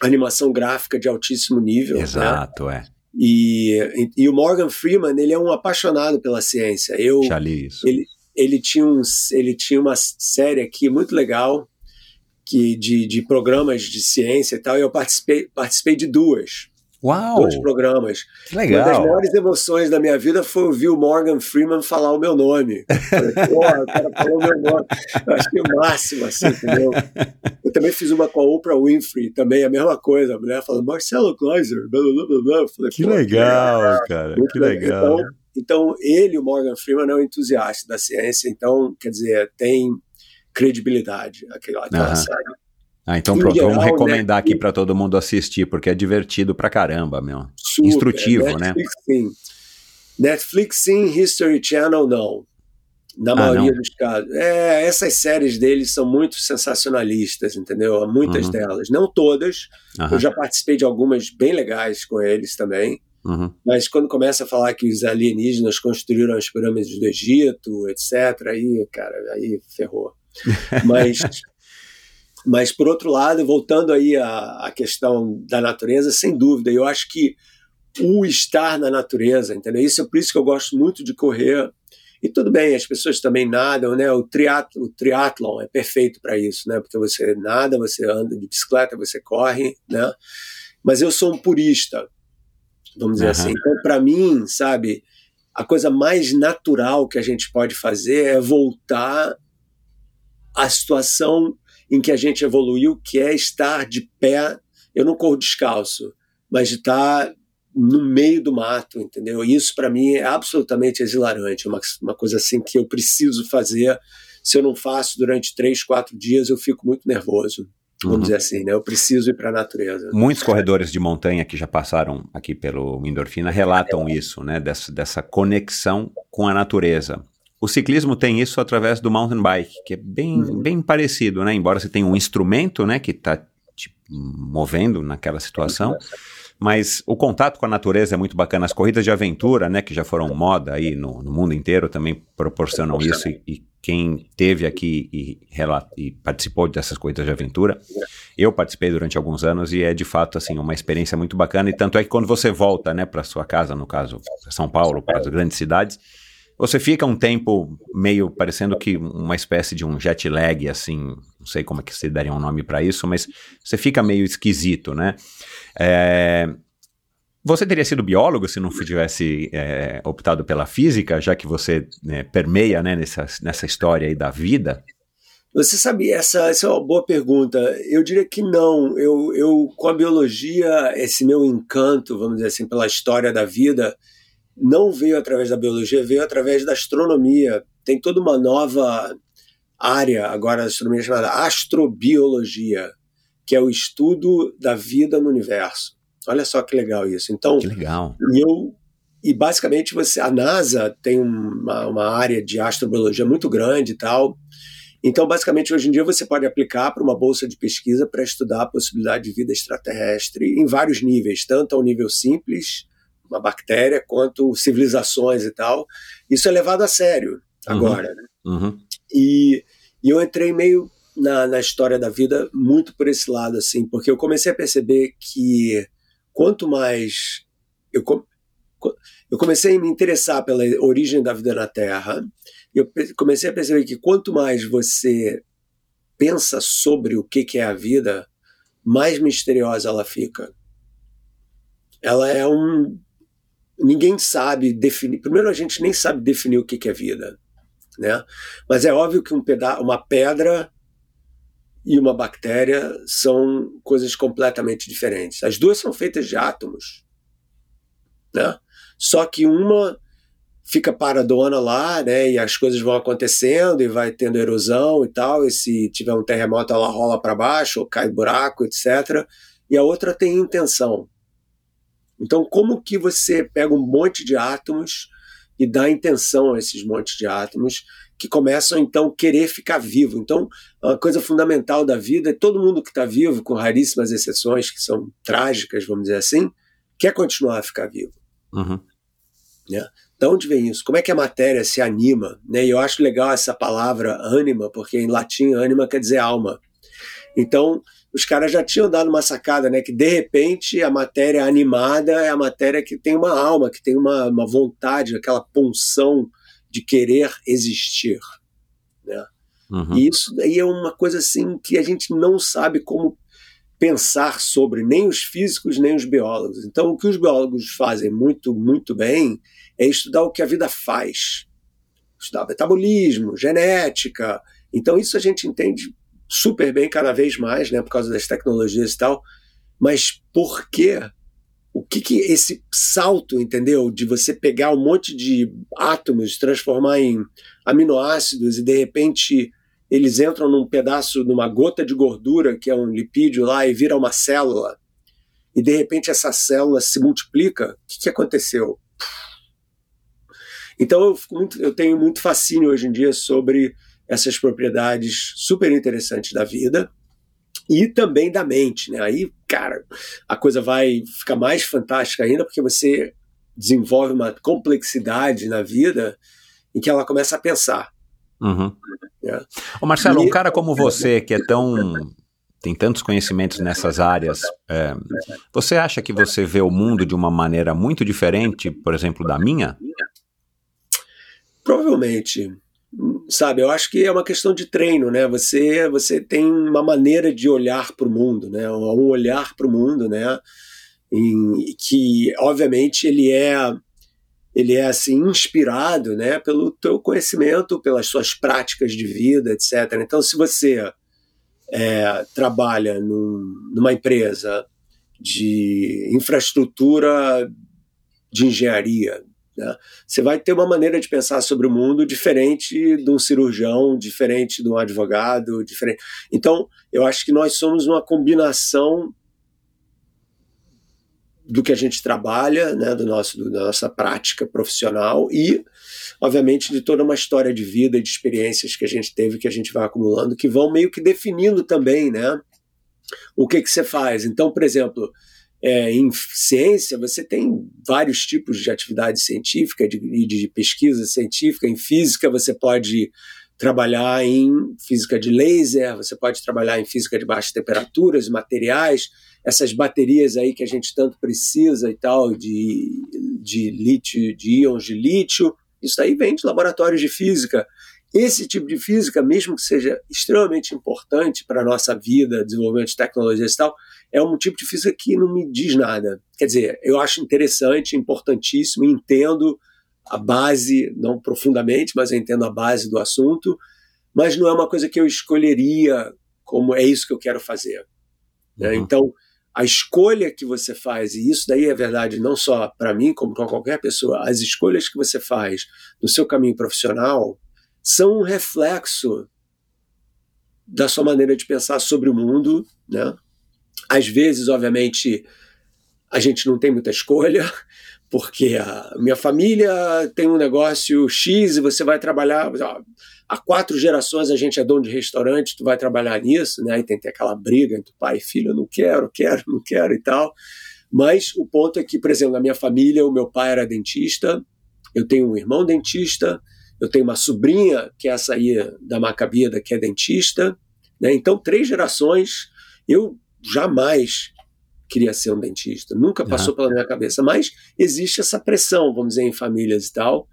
animação gráfica de altíssimo nível. Né? Exato, né? é. E, e, e o Morgan Freeman, ele é um apaixonado pela ciência. Eu, Já li isso. Ele, ele, tinha um, ele tinha uma série aqui muito legal que de, de programas de ciência e tal, e eu participei, participei de duas. Uau! Dois programas. Que legal. Uma das maiores emoções da minha vida foi ouvir o Morgan Freeman falar o meu nome. Falei, Porra, o cara falou o meu nome. Eu achei o máximo, assim, entendeu? Eu também fiz uma com a Oprah Winfrey, também a mesma coisa. A mulher falando, Marcelo Gleiser, blá, blá, blá, blá. Falei, que legal, cara. muito Que legal. Então, então, ele, o Morgan Freeman, é um entusiasta da ciência, então, quer dizer, tem credibilidade aquela, aquela Aham. série. Ah, então pronto, geral, vamos recomendar né, aqui pra todo mundo assistir, porque é divertido pra caramba, meu. Super. Instrutivo, né? Netflix, Sim. Netflix sim, History Channel não. Na Ah, maioria não? dos casos. É, essas séries deles são muito sensacionalistas, entendeu? Muitas Uhum. delas. Não todas. Aham, Eu já participei de algumas bem legais com eles também. uhum. Mas quando começa a falar que os alienígenas construíram as pirâmides do Egito, etc., aí, cara, aí ferrou. [LAUGHS] Mas, mas por outro lado, voltando aí à, à questão da natureza, sem dúvida, eu acho que o estar na natureza, entendeu? Isso é por isso que eu gosto muito de correr. E tudo bem, as pessoas também nadam, né? O, triat, o triatlon é perfeito para isso, né? Porque você nada, você anda de bicicleta, você corre, né? Mas eu sou um purista, vamos dizer Aham. assim. Então, para mim, sabe, a coisa mais natural que a gente pode fazer é voltar à situação em que a gente evoluiu, que é estar de pé. Eu não corro descalço, mas de estar no meio do mato, entendeu? Isso para mim é absolutamente exhilarante, é uma, uma coisa assim que eu preciso fazer. Se eu não faço durante três, quatro dias, eu fico muito nervoso. Vamos Uhum. dizer assim, né? Eu preciso ir para a natureza. Muitos corredores de montanha que já passaram aqui pelo Endorfina relatam isso, né? Dessa, dessa conexão com a natureza. O ciclismo tem isso através do mountain bike, que é bem, Uhum. bem parecido, né? Embora você tenha um instrumento, né, que está te movendo naquela situação, mas o contato com a natureza é muito bacana. As corridas de aventura, né, que já foram moda aí no, no mundo inteiro, também proporcionam isso. E, e quem teve aqui e, e participou dessas corridas de aventura, eu participei durante alguns anos e é de fato assim uma experiência muito bacana. E tanto é que quando você volta, né, para sua casa, no caso São Paulo, para as grandes cidades, você fica um tempo meio parecendo que uma espécie de um jet lag, assim, não sei como é que se daria um nome para isso, mas você fica meio esquisito, né? É, Você teria sido biólogo se não tivesse é, optado pela física, já que você né, permeia né, nessa, nessa história aí da vida? Você sabia, essa, essa é uma boa pergunta. Eu diria que não. Eu, eu, com a biologia, esse meu encanto, vamos dizer assim, pela história da vida, não veio através da biologia, veio através da astronomia. Tem toda uma nova área agora da astronomia chamada astrobiologia, que é o estudo da vida no universo. Olha só que legal isso. Então, Que legal. e eu e basicamente você a NASA tem uma, uma área de astrobiologia muito grande e tal. Então, basicamente, hoje em dia você pode aplicar para uma bolsa de pesquisa para estudar a possibilidade de vida extraterrestre em vários níveis, tanto ao nível simples, uma bactéria, quanto civilizações e tal. Isso é levado a sério agora. né? Uhum. E, e eu entrei meio na, na história da vida muito por esse lado, assim, porque eu comecei a perceber que quanto mais eu, eu comecei a me interessar pela origem da vida na Terra, e eu comecei a perceber que quanto mais você pensa sobre o que, que é a vida, mais misteriosa ela fica. Ela é um. Ninguém sabe definir. Primeiro, a gente nem sabe definir o que, que é vida. Né? Mas é óbvio que um peda uma pedra e uma bactéria são coisas completamente diferentes. As duas são feitas de átomos. Né? Só que uma fica paradona lá, né, e as coisas vão acontecendo e vai tendo erosão e tal, e se tiver um terremoto ela rola para baixo, ou cai buraco, etc. E a outra tem intenção. Então, como que você pega um monte de átomos e dá intenção a esses montes de átomos que começam então a querer ficar vivo? Então, a coisa fundamental da vida é todo mundo que está vivo, com raríssimas exceções que são trágicas, vamos dizer assim, quer continuar a ficar vivo. Uhum. Da onde vem isso? Como é que a matéria se anima? Né? E eu acho legal essa palavra ânima, porque em latim ânima quer dizer alma. Então, os caras já tinham dado uma sacada, né? Que de repente a matéria animada é a matéria que tem uma alma, que tem uma, uma vontade, aquela punção de querer existir, né? Uhum. E isso daí é uma coisa assim que a gente não sabe como pensar sobre, nem os físicos, nem os biólogos. Então, o que os biólogos fazem muito, muito bem é estudar o que a vida faz. Estudar metabolismo, genética. Então, isso a gente entende super bem cada vez mais, né, por causa das tecnologias e tal. Mas por quê? O que, que esse salto, entendeu? De você pegar um monte de átomos, transformar em aminoácidos e de repente eles entram num pedaço, numa gota de gordura, que é um lipídio lá, e vira uma célula. E de repente essa célula se multiplica. O que, que aconteceu? Então eu, muito, eu tenho muito fascínio hoje em dia sobre essas propriedades super interessantes da vida e também da mente, né? Aí, cara, a coisa vai ficar mais fantástica ainda porque você desenvolve uma complexidade na vida em que ela começa a pensar. Uhum. É. Ô Marcelo, E- um cara como você, que é tão. tem tantos conhecimentos nessas áreas, é, você acha que você vê o mundo de uma maneira muito diferente, por exemplo, da minha? Provavelmente. Sabe, eu acho que é uma questão de treino, né? Você, você tem uma maneira de olhar para o mundo, né? Um olhar para o mundo, né? Em- que, obviamente, ele é ele é assim inspirado, né? Pelo teu conhecimento, pelas suas práticas de vida, etc. Então, se você é, trabalha num- numa empresa de infraestrutura de engenharia, né? você vai ter uma maneira de pensar sobre o mundo diferente de um cirurgião, diferente de um advogado, diferente. Então, eu acho que nós somos uma combinação do que a gente trabalha, né, do nosso, do- da nossa prática profissional e, obviamente, de toda uma história de vida e de experiências que a gente teve, que a gente vai acumulando, que vão meio que definindo também, né, o que que você faz. Então, por exemplo, é, em ciência, você tem vários tipos de atividade científica, de, de pesquisa científica. Em física, você pode trabalhar em física de laser, você pode trabalhar em física de baixas temperaturas, materiais, essas baterias aí que a gente tanto precisa e tal, de, de lítio, de íons de lítio, isso aí vem de laboratórios de física. Esse tipo de física, mesmo que seja extremamente importante para a nossa vida, desenvolvimento de tecnologias e tal, é um tipo de física que não me diz nada. Quer dizer, eu acho interessante, importantíssimo, entendo a base, não profundamente, mas eu entendo a base do assunto, mas não é uma coisa que eu escolheria como é isso que eu quero fazer. né? Uhum. Então, a escolha que você faz, e isso daí é verdade não só para mim, como para qualquer pessoa, as escolhas que você faz no seu caminho profissional são um reflexo da sua maneira de pensar sobre o mundo, né? Às vezes, obviamente, a gente não tem muita escolha, [LAUGHS] porque a minha família tem um negócio X e você vai trabalhar. Há quatro gerações a gente é dono de restaurante, tu vai trabalhar nisso, né? Aí tem aquela briga entre pai e filho, eu não quero, quero, não quero e tal. Mas o ponto é que, por exemplo, na minha família, o meu pai era dentista, eu tenho um irmão dentista, eu tenho uma sobrinha, que é essa aí da Macabida, que é dentista, né? Então, três gerações, eu jamais queria ser um dentista, nunca passou pela minha cabeça, mas existe essa pressão, vamos dizer, em famílias e tal,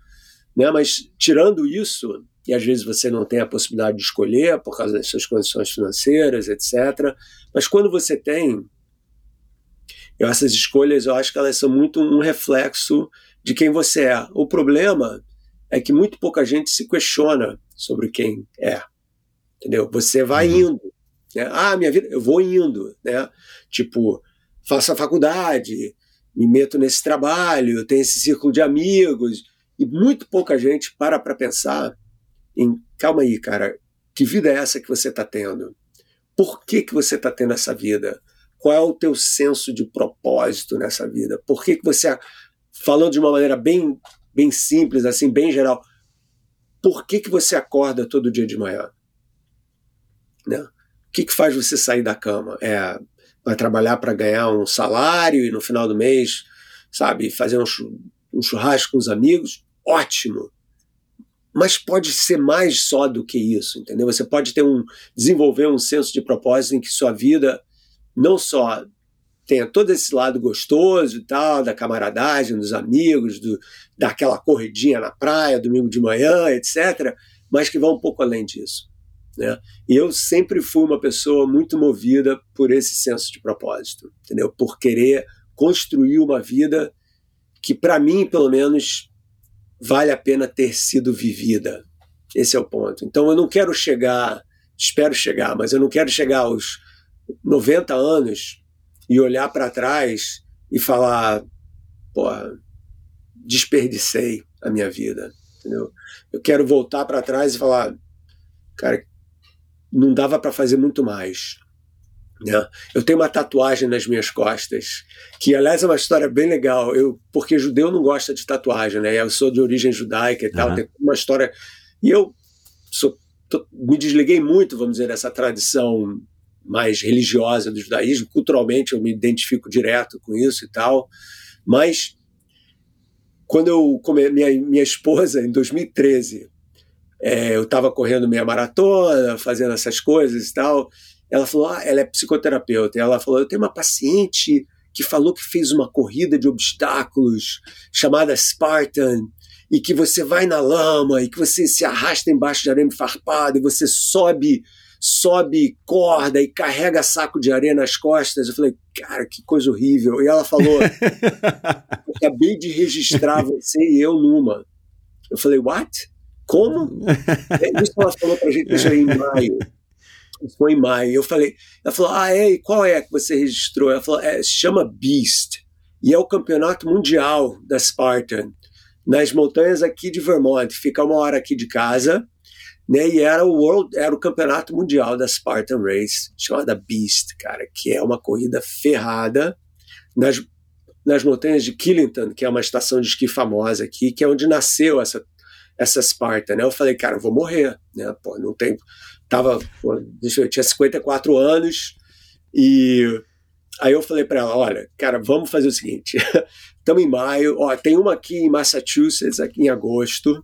né? Mas tirando isso, e às vezes você não tem a possibilidade de escolher por causa das suas condições financeiras, etc. Mas quando você tem, eu, essas escolhas, eu acho que elas são muito um reflexo de quem você é. O problema é que muito pouca gente se questiona sobre quem é. Entendeu? Você vai Uhum. indo. Né? Ah, minha vida, eu vou indo. Né? Tipo, faço a faculdade, me meto nesse trabalho, tenho esse círculo de amigos. E muito pouca gente para para pensar em, calma aí, cara, que vida é essa que você está tendo? Por que, que você está tendo essa vida? Qual é o teu senso de propósito nessa vida? Por que, que você, falando de uma maneira bem, bem simples, assim, bem geral, por que, que você acorda todo dia de manhã? Né? Que, que faz você sair da cama? É, vai trabalhar para ganhar um salário e no final do mês, sabe, fazer um, um churrasco com os amigos? Ótimo! Mas pode ser mais só do que isso, entendeu? Você pode ter um desenvolver um senso de propósito em que sua vida não só tenha todo esse lado gostoso e tal, da camaradagem, dos amigos, do, daquela corridinha na praia, domingo de manhã, etc., mas que vá um pouco além disso. Né? E eu sempre fui uma pessoa muito movida por esse senso de propósito, entendeu? Por querer construir uma vida que, para mim, pelo menos, vale a pena ter sido vivida. Esse é o ponto. Então, eu não quero chegar, espero chegar, mas eu não quero chegar aos 90 anos e olhar para trás e falar, desperdicei a minha vida, entendeu? Eu quero voltar para trás e falar, cara, não dava para fazer muito mais. Né? Eu tenho uma tatuagem nas minhas costas, que aliás é uma história bem legal, eu, porque judeu não gosta de tatuagem, né? Eu sou de origem judaica e tal, uhum. tem uma história. E eu sou, tô, me desliguei muito, vamos dizer, dessa tradição mais religiosa do judaísmo. Culturalmente eu me identifico direto com isso e tal, mas quando eu minha minha esposa em 2013 é, eu estava correndo meia maratona, fazendo essas coisas e tal. Ela falou, ah, ela é psicoterapeuta. E ela falou, eu tenho uma paciente que falou que fez uma corrida de obstáculos chamada Spartan e que você vai na lama e que você se arrasta embaixo de arame farpado e você sobe sobe corda e carrega saco de areia nas costas. Eu falei, cara, que coisa horrível. E ela falou, [LAUGHS] acabei de registrar você e eu numa. Eu falei, what? Como? [LAUGHS] É, isso ela falou pra gente isso aí em maio. Foi em maio. Eu falei, ela falou, ah, é, e qual é que você registrou? Ela falou, é, se chama Beast. E é o campeonato mundial da Spartan, nas montanhas aqui de Vermont. Fica uma hora aqui de casa né? E era o World, era o campeonato mundial da Spartan Race, chamada Beast, cara, que é uma corrida ferrada nas, nas montanhas de Killington, que é uma estação de esqui famosa aqui, que é onde nasceu essa essa Spartan, né? Eu falei, cara, eu vou morrer, né? Pô, não tem tava, pô, deixa eu, tinha 54 anos e aí eu falei para ela, olha, cara, vamos fazer o seguinte, [LAUGHS] estamos em maio, ó, tem uma aqui em Massachusetts, aqui em agosto,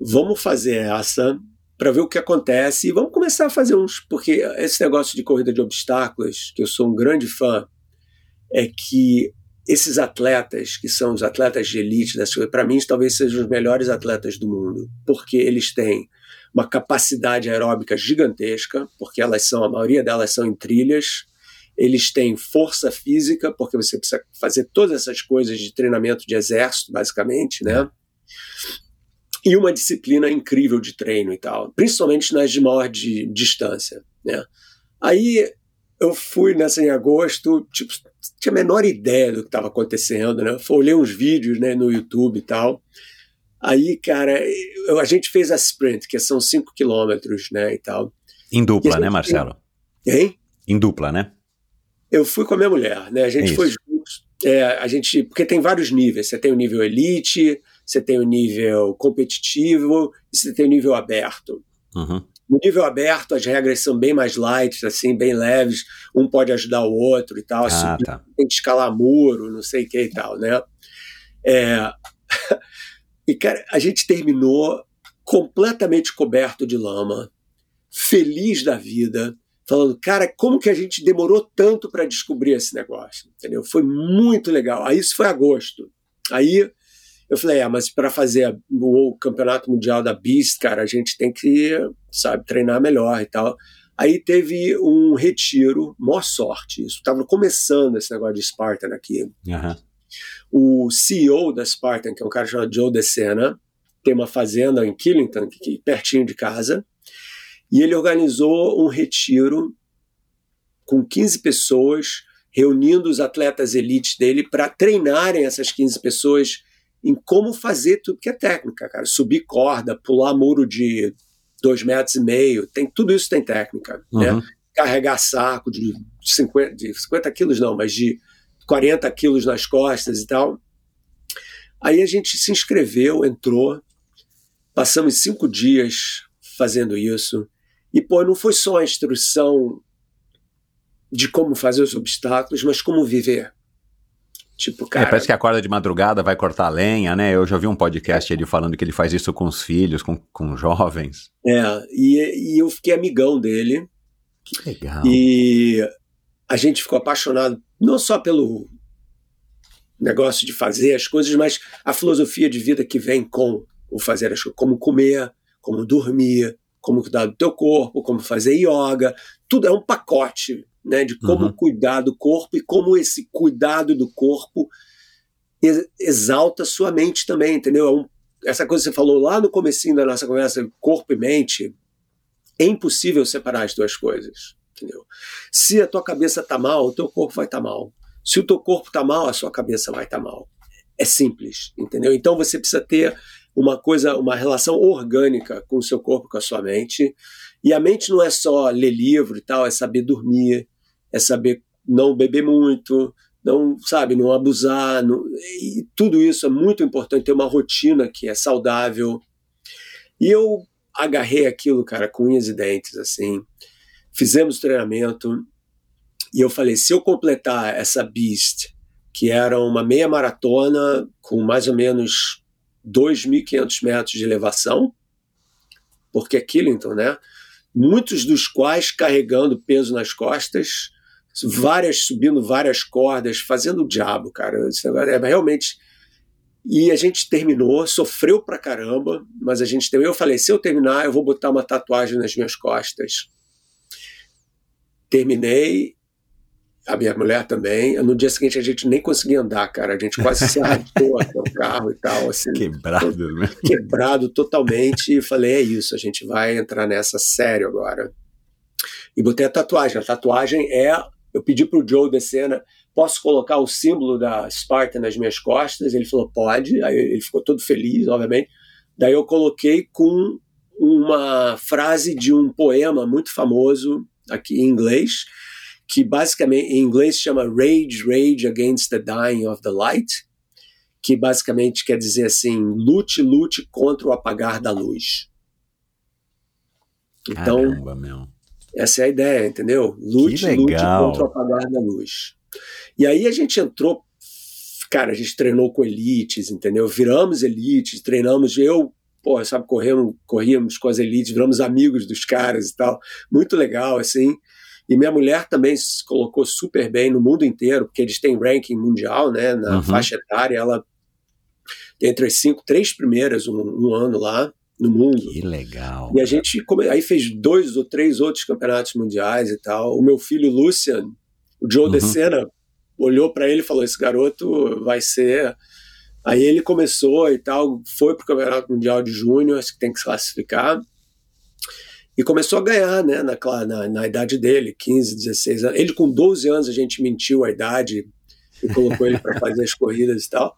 vamos fazer essa para ver o que acontece e vamos começar a fazer uns, porque esse negócio de corrida de obstáculos, que eu sou um grande fã, é que esses atletas, que são os atletas de elite para mim talvez sejam os melhores atletas do mundo, porque eles têm uma capacidade aeróbica gigantesca, porque elas são, a maioria delas são em trilhas, eles têm força física, porque você precisa fazer todas essas coisas de treinamento de exército, basicamente, né? e uma disciplina incrível de treino e tal, principalmente nas de maior de distância, né? Aí eu fui nessa em agosto, tipo, tinha a menor ideia do que estava acontecendo, né? Eu olhei uns vídeos, né, no YouTube e tal. Aí, cara, eu, a gente fez a sprint, que são 5 quilômetros, né, e tal. Em dupla, né, Marcelo? Hein? Em dupla, né? Eu fui com a minha mulher, né? A gente Isso. foi juntos. É, a gente, porque tem vários níveis. Você tem o nível elite, você tem o nível competitivo e você tem o nível aberto. Uhum. No nível aberto, as regras são bem mais light, assim, bem leves. Um pode ajudar o outro e tal. Ah, subir, tá. Tem que escalar muro, não sei o que e tal, né? É... [LAUGHS] e, cara, a gente terminou completamente coberto de lama, feliz da vida, falando, cara, como que a gente demorou tanto para descobrir esse negócio, entendeu? Foi muito legal. Aí isso foi agosto. Aí eu falei, é, mas para fazer o campeonato mundial da Beast, cara, a gente tem que, sabe, treinar melhor e tal. Aí teve um retiro, maior sorte isso. Tava começando esse negócio de Spartan aqui. Uhum. O CEO da Spartan, que é um cara chamado Joe DeSena, tem uma fazenda em Killington, aqui, pertinho de casa, e ele organizou um retiro com 15 pessoas, reunindo os atletas elites dele para treinarem essas 15 pessoas em como fazer tudo que é técnica, cara. Subir corda, pular muro de dois metros e meio, tem, tudo isso tem técnica, né? uhum. né? Carregar saco de 50, de 50 quilos não, mas de 40 quilos nas costas e tal. Aí a gente se inscreveu, entrou, passamos cinco dias fazendo isso. E, pô, não foi só a instrução de como fazer os obstáculos, mas como viver. Tipo, cara. É, parece que acorda de madrugada, vai cortar lenha, né? Eu já vi um podcast ele falando que ele faz isso com os filhos, com, com jovens. É, e, e eu fiquei amigão dele. Que legal. E a gente ficou apaixonado não só pelo negócio de fazer as coisas, mas a filosofia de vida que vem com o fazer as coisas, como comer, como dormir, como cuidar do teu corpo, como fazer yoga, tudo é um pacote, né, de como Uhum. cuidar do corpo e como esse cuidado do corpo ex- exalta sua mente também, entendeu? É um- essa coisa que você falou lá no comecinho da nossa conversa, corpo e mente, é impossível separar as duas coisas, entendeu? Se a tua cabeça tá mal, o teu corpo vai estar mal. Se o teu corpo tá mal, a sua cabeça vai estar mal. É simples, entendeu? Então você precisa ter uma coisa, uma relação orgânica com o seu corpo, com a sua mente. E a mente não é só ler livro e tal, é saber dormir, é saber não beber muito, não, sabe, não abusar, não- e tudo isso é muito importante, ter uma rotina que é saudável. E eu agarrei aquilo, cara, com unhas e dentes, assim. Fizemos treinamento e eu falei, se eu completar essa Beast, que era uma meia maratona com mais ou menos 2.500 metros de elevação, porque é Killington, né? Muitos dos quais carregando peso nas costas, várias subindo várias cordas, fazendo o diabo, cara. Negócio é realmente. E a gente terminou, sofreu pra caramba, mas a gente terminou. Eu falei: se eu terminar, eu vou botar uma tatuagem nas minhas costas. Terminei, a minha mulher também. No dia seguinte a gente nem conseguia andar, cara. A gente quase se arrastou até o carro e tal, assim Quebrado, né? quebrado totalmente e falei, é isso, a gente vai entrar nessa sério agora. E botei a tatuagem. A tatuagem é, eu pedi pro Joe de cena, posso colocar o símbolo da Sparta nas minhas costas? Ele falou, pode. Aí ele ficou todo feliz, obviamente. Daí eu coloquei com uma frase de um poema muito famoso aqui em inglês, que basicamente em inglês chama Rage, Rage Against the Dying of the Light, que basicamente quer dizer assim: lute, lute contra o apagar da luz. Então, Caramba, meu. Essa é a ideia, entendeu? Lute, lute contra o apagar da luz. E aí a gente entrou, cara, a gente treinou com elites, entendeu? Viramos elites, treinamos, eu, pô, sabe, corremos, corríamos com as elites, viramos amigos dos caras e tal. Muito legal, assim. E minha mulher também se colocou super bem no mundo inteiro, porque eles têm ranking mundial, né? Na Uhum. faixa etária, ela entre as cinco, três primeiras um, um ano lá no mundo. Que legal. E a gente come- aí fez dois ou três outros campeonatos mundiais e tal. O meu filho Lucian, o Joe Uhum. De Sena, olhou para ele e falou: Esse garoto vai ser. Aí ele começou e tal, foi pro campeonato mundial de júnior, que tem que se classificar. E começou a ganhar, né, na, na, na idade dele, 15, 16 anos. Ele, com 12 anos, a gente mentiu a idade e colocou ele para [LAUGHS] fazer as corridas e tal.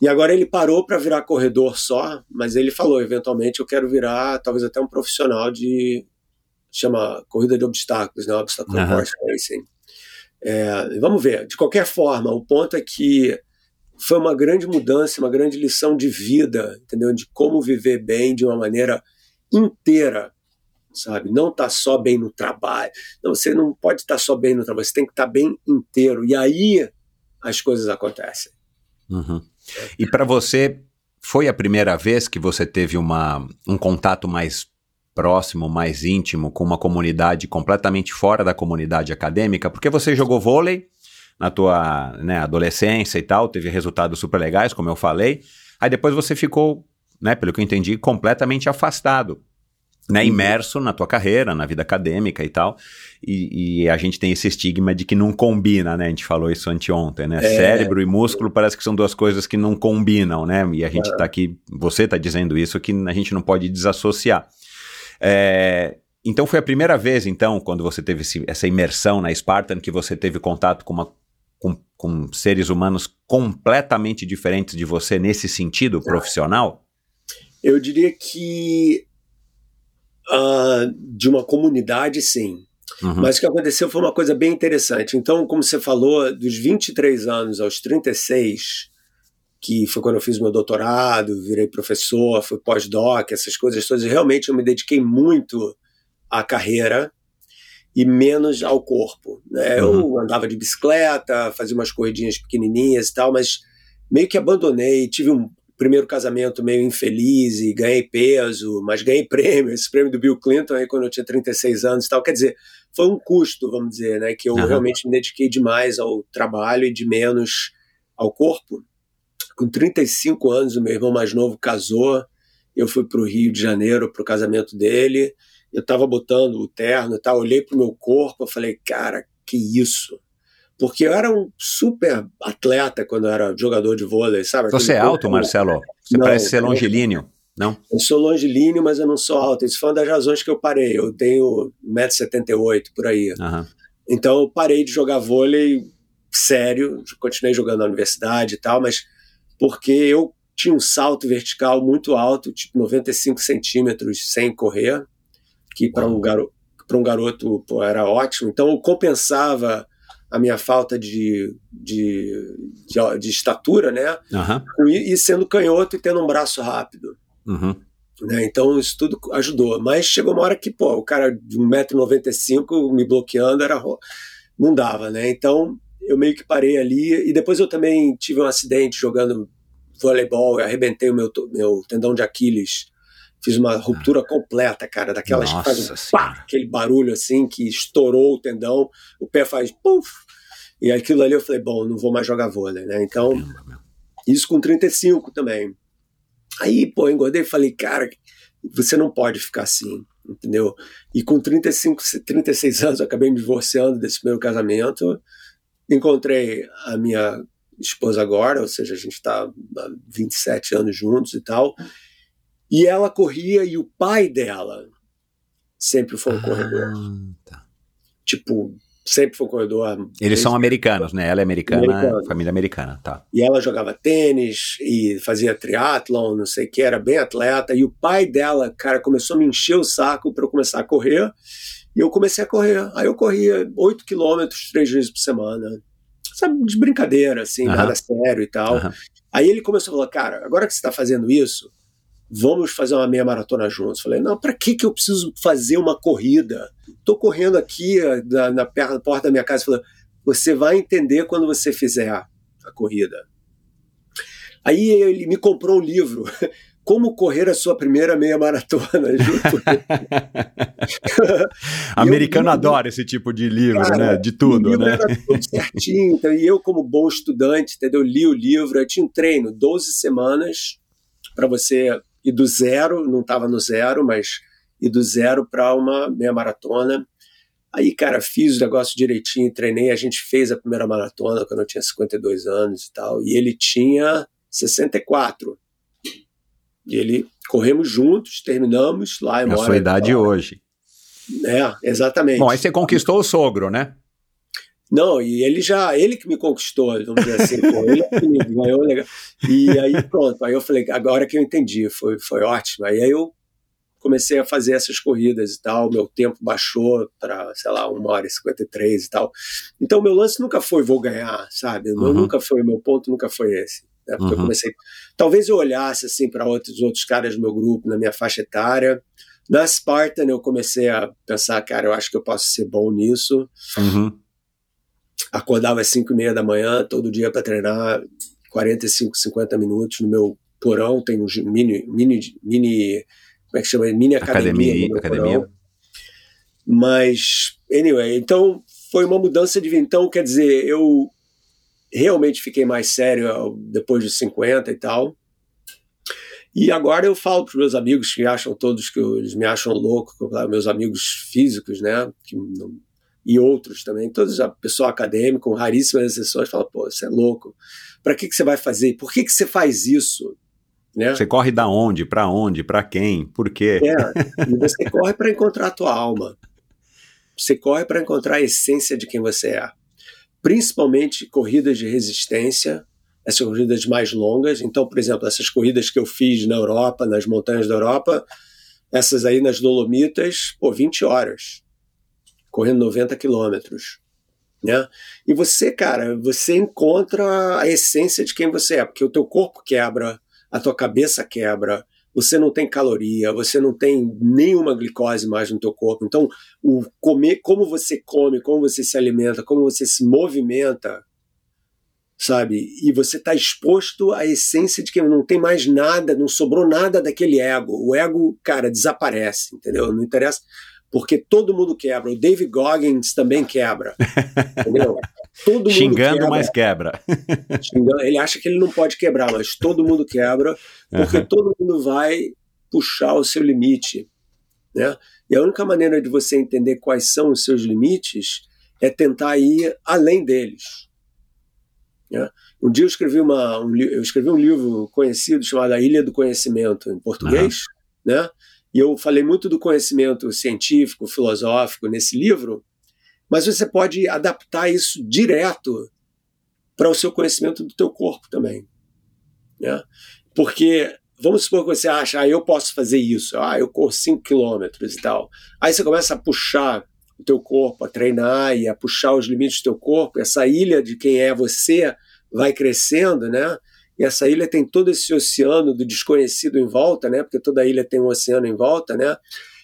E agora ele parou para virar corredor só, mas ele falou, eventualmente eu quero virar talvez até um profissional de chama corrida de obstáculos, né, obstacle Aham. course racing. É, vamos ver. De qualquer forma, o ponto é que foi uma grande mudança, uma grande lição de vida, entendeu? De como viver bem de uma maneira inteira, sabe? Não tá só bem no trabalho. Não, você não pode estar só bem no trabalho, você tem que estar bem inteiro. E aí as coisas acontecem. Uhum. E para você, foi a primeira vez que você teve uma, um contato mais próximo, mais íntimo com uma comunidade completamente fora da comunidade acadêmica? Porque você jogou vôlei na tua né, adolescência e tal, teve resultados super legais, como eu falei. Aí depois você ficou, né, pelo que eu entendi, completamente afastado. Né, Uhum. imerso na tua carreira, na vida acadêmica e tal, e, e a gente tem esse estigma de que não combina, né? A gente falou isso anteontem, né? É. Cérebro e músculo parece que são duas coisas que não combinam, né? E a gente tá aqui, você tá dizendo isso, que a gente não pode desassociar. É, então foi a primeira vez, então, quando você teve esse- essa imersão na Spartan, que você teve contato com, uma, com, com seres humanos completamente diferentes de você nesse sentido profissional? Eu diria que ah, de uma comunidade, sim. Uhum. Mas o que aconteceu foi uma coisa bem interessante. Então, como você falou, dos 23 anos aos 36, que foi quando eu fiz meu doutorado, virei professor, fui pós-doc, essas coisas todas, realmente eu me dediquei muito à carreira e menos ao corpo. Né? Eu andava de bicicleta, fazia umas corridinhas pequenininhas e tal, mas meio que abandonei. Tive um primeiro casamento meio infeliz e ganhei peso, mas ganhei [LAUGHS] prêmio, esse prêmio do Bill Clinton aí quando eu tinha 36 anos e tal. Quer dizer, foi um custo, vamos dizer, né? Que eu Aham. realmente me dediquei demais ao trabalho e de menos ao corpo. Com 35 anos, o meu irmão mais novo casou. Eu fui para o Rio de Janeiro para o casamento dele. Eu estava botando o terno e tal. Olhei para o meu corpo, eu falei, cara, que isso? Porque eu era um super atleta quando eu era jogador de vôlei, sabe? Você é Aquele alto, corpo- Marcelo? Você Não, parece ser longilíneo. Não? Eu sou longilíneo, mas eu não sou alto. Isso foi uma das razões que eu parei. Eu tenho 1,78m por aí. Aham. Então eu parei de jogar vôlei sério, continuei jogando na universidade e tal, mas porque eu tinha um salto vertical muito alto, tipo 95 centímetros sem correr, que para um, garo um garoto pô, era ótimo. Então eu compensava a minha falta de, de, de, de estatura, né? Aham. E, e sendo canhoto e tendo um braço rápido. Uhum. Né? Então isso tudo ajudou. Mas chegou uma hora que, pô, o cara de 1,95m me bloqueando era não dava, né? Então eu meio que parei ali e depois eu também tive um acidente jogando voleibol, eu arrebentei o meu, meu tendão de Aquiles. Fiz uma ruptura completa, cara, daquelas que Nossa Senhora. pá, aquele barulho assim que estourou o tendão, o pé faz puf. E aquilo ali eu falei, bom, não vou mais jogar vôlei, né? Então, isso com 35 também. Aí, pô, engordei e falei, cara, você não pode ficar assim, entendeu? E com 35, 36 anos, eu acabei me divorciando desse primeiro casamento. Encontrei a minha esposa agora, ou seja, a gente está há 27 anos juntos e tal. E ela corria e o pai dela sempre foi um corredor. Ah, tá. Tipo, sempre foi um corredor. Eles são americanos, né? Ela é americana, Americano. família americana, tá. E ela jogava tênis e fazia triatlon, não sei o que, era bem atleta. E o pai dela, cara, começou a me encher o saco para eu começar a correr. E eu comecei a correr. Aí eu corria 8 quilômetros três vezes por semana. Sabe, de brincadeira, assim, Aham. nada sério e tal. Aham. Aí ele começou a falar, cara, agora que você está fazendo isso, vamos fazer uma meia maratona juntos. Falei, não, para que que eu preciso fazer uma corrida? Tô correndo aqui na, na porta da minha casa. Falei, você vai entender quando você fizer a corrida. Aí ele me comprou um livro, [LAUGHS] Como Correr a Sua Primeira Meia Maratona. [LAUGHS] junto. [LAUGHS] Americano eu- adora esse tipo de livro, Cara, né? De tudo, né? Era tudo certinho. Então, e eu, como bom estudante, entendeu? Li o livro. Eu tinha um treino, 12 semanas, para você ir do zero, não estava no zero, mas ir do zero para uma meia maratona. Aí, cara, fiz o negócio direitinho, treinei. A gente fez a primeira maratona quando eu tinha 52 anos e tal. E ele tinha 64. E ele corremos juntos, terminamos lá em a sua idade hoje. É, exatamente. Bom, aí você conquistou o sogro, né? Não, e ele já, ele que me conquistou, vamos dizer assim, pô, ele que me ganhou legal. E aí pronto, aí eu falei, agora que eu entendi, foi, foi ótimo. Aí eu comecei a fazer essas corridas e tal, meu tempo baixou para, sei lá, 1 hora e 53 e tal. Então meu lance nunca foi vou ganhar, sabe? Eu Uhum. nunca foi, meu ponto nunca foi esse. Né? Porque eu Uhum. comecei, talvez eu olhasse assim para outros outros caras do meu grupo, na minha faixa etária. Na Spartan eu comecei a pensar, cara, eu acho que eu posso ser bom nisso Uhum. Acordava às 5 e meia da manhã todo dia para treinar 45, 50 minutos no meu porão, tem um mini, mini, mini como é que chama? Mini academia. Academia, academia. porão. Mas, anyway, então foi uma mudança de vida. Então, quer dizer, eu realmente fiquei mais sério depois dos 50 e tal. E agora eu falo para os meus amigos que acham todos que eu- eles me acham louco, meus amigos físicos, né? Que não- e outros também, todos a pessoa acadêmica, com raríssimas exceções, fala, pô, você é louco. Para que, que você vai fazer? Por que, que você faz isso? Né? Você corre da onde? Pra onde? Pra quem? Por quê? É, e você corre para encontrar a tua alma. Você corre para encontrar a essência de quem você é. Principalmente corridas de resistência, essas corridas mais longas. Então, por exemplo, essas corridas que eu fiz na Europa, nas montanhas da Europa, essas aí nas Dolomitas, pô, 20 horas, correndo 90 quilômetros. Né? E você, cara, você encontra a essência de quem você é, porque o teu corpo quebra, a tua cabeça quebra, você não tem caloria, você não tem nenhuma glicose mais no teu corpo. Então, o comer, como você come, como você se alimenta, como você se movimenta, sabe? E você está exposto à essência de que não tem mais nada, não sobrou nada daquele ego. O ego, cara, desaparece, entendeu? Não interessa, porque todo mundo quebra. O David Goggins também quebra, entendeu? [LAUGHS] Todo mundo Xingando, quebra. mas quebra. [LAUGHS] Ele acha que ele não pode quebrar, mas todo mundo quebra, porque uhum. todo mundo vai puxar o seu limite, né? E a única maneira de você entender quais são os seus limites é tentar ir além deles. Né? Um dia eu escrevi, uma, um, eu escrevi um livro conhecido chamado A Ilha do Conhecimento, em português, uhum. né? E eu falei muito do conhecimento científico, filosófico nesse livro, mas você pode adaptar isso direto para o seu conhecimento do teu corpo também. Né? Porque vamos supor que você acha, ah, eu posso fazer isso, ah, eu corro 5 quilômetros e tal. Aí você começa a puxar o teu corpo, a treinar e a puxar os limites do teu corpo, essa ilha de quem é você vai crescendo, né? E essa ilha tem todo esse oceano do desconhecido em volta, né? Porque toda ilha tem um oceano em volta, né?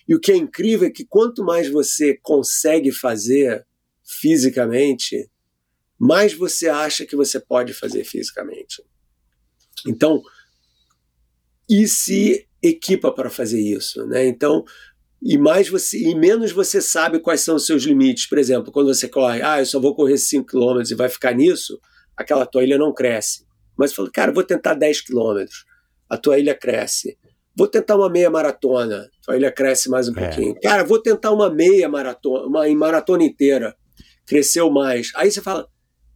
E o que é incrível é que quanto mais você consegue fazer fisicamente, mais você acha que você pode fazer fisicamente. Então, e se equipa para fazer isso, né? Então, e mais você e menos você sabe quais são os seus limites. Por exemplo, quando você corre, ah, eu só vou correr 5 km e vai ficar nisso, aquela tua ilha não cresce. Mas você fala, cara, vou tentar 10 km. A tua ilha cresce. Vou tentar uma meia maratona. A tua ilha cresce mais um é. pouquinho. Cara, vou tentar uma meia maratona, uma maratona inteira. Cresceu mais. Aí você fala,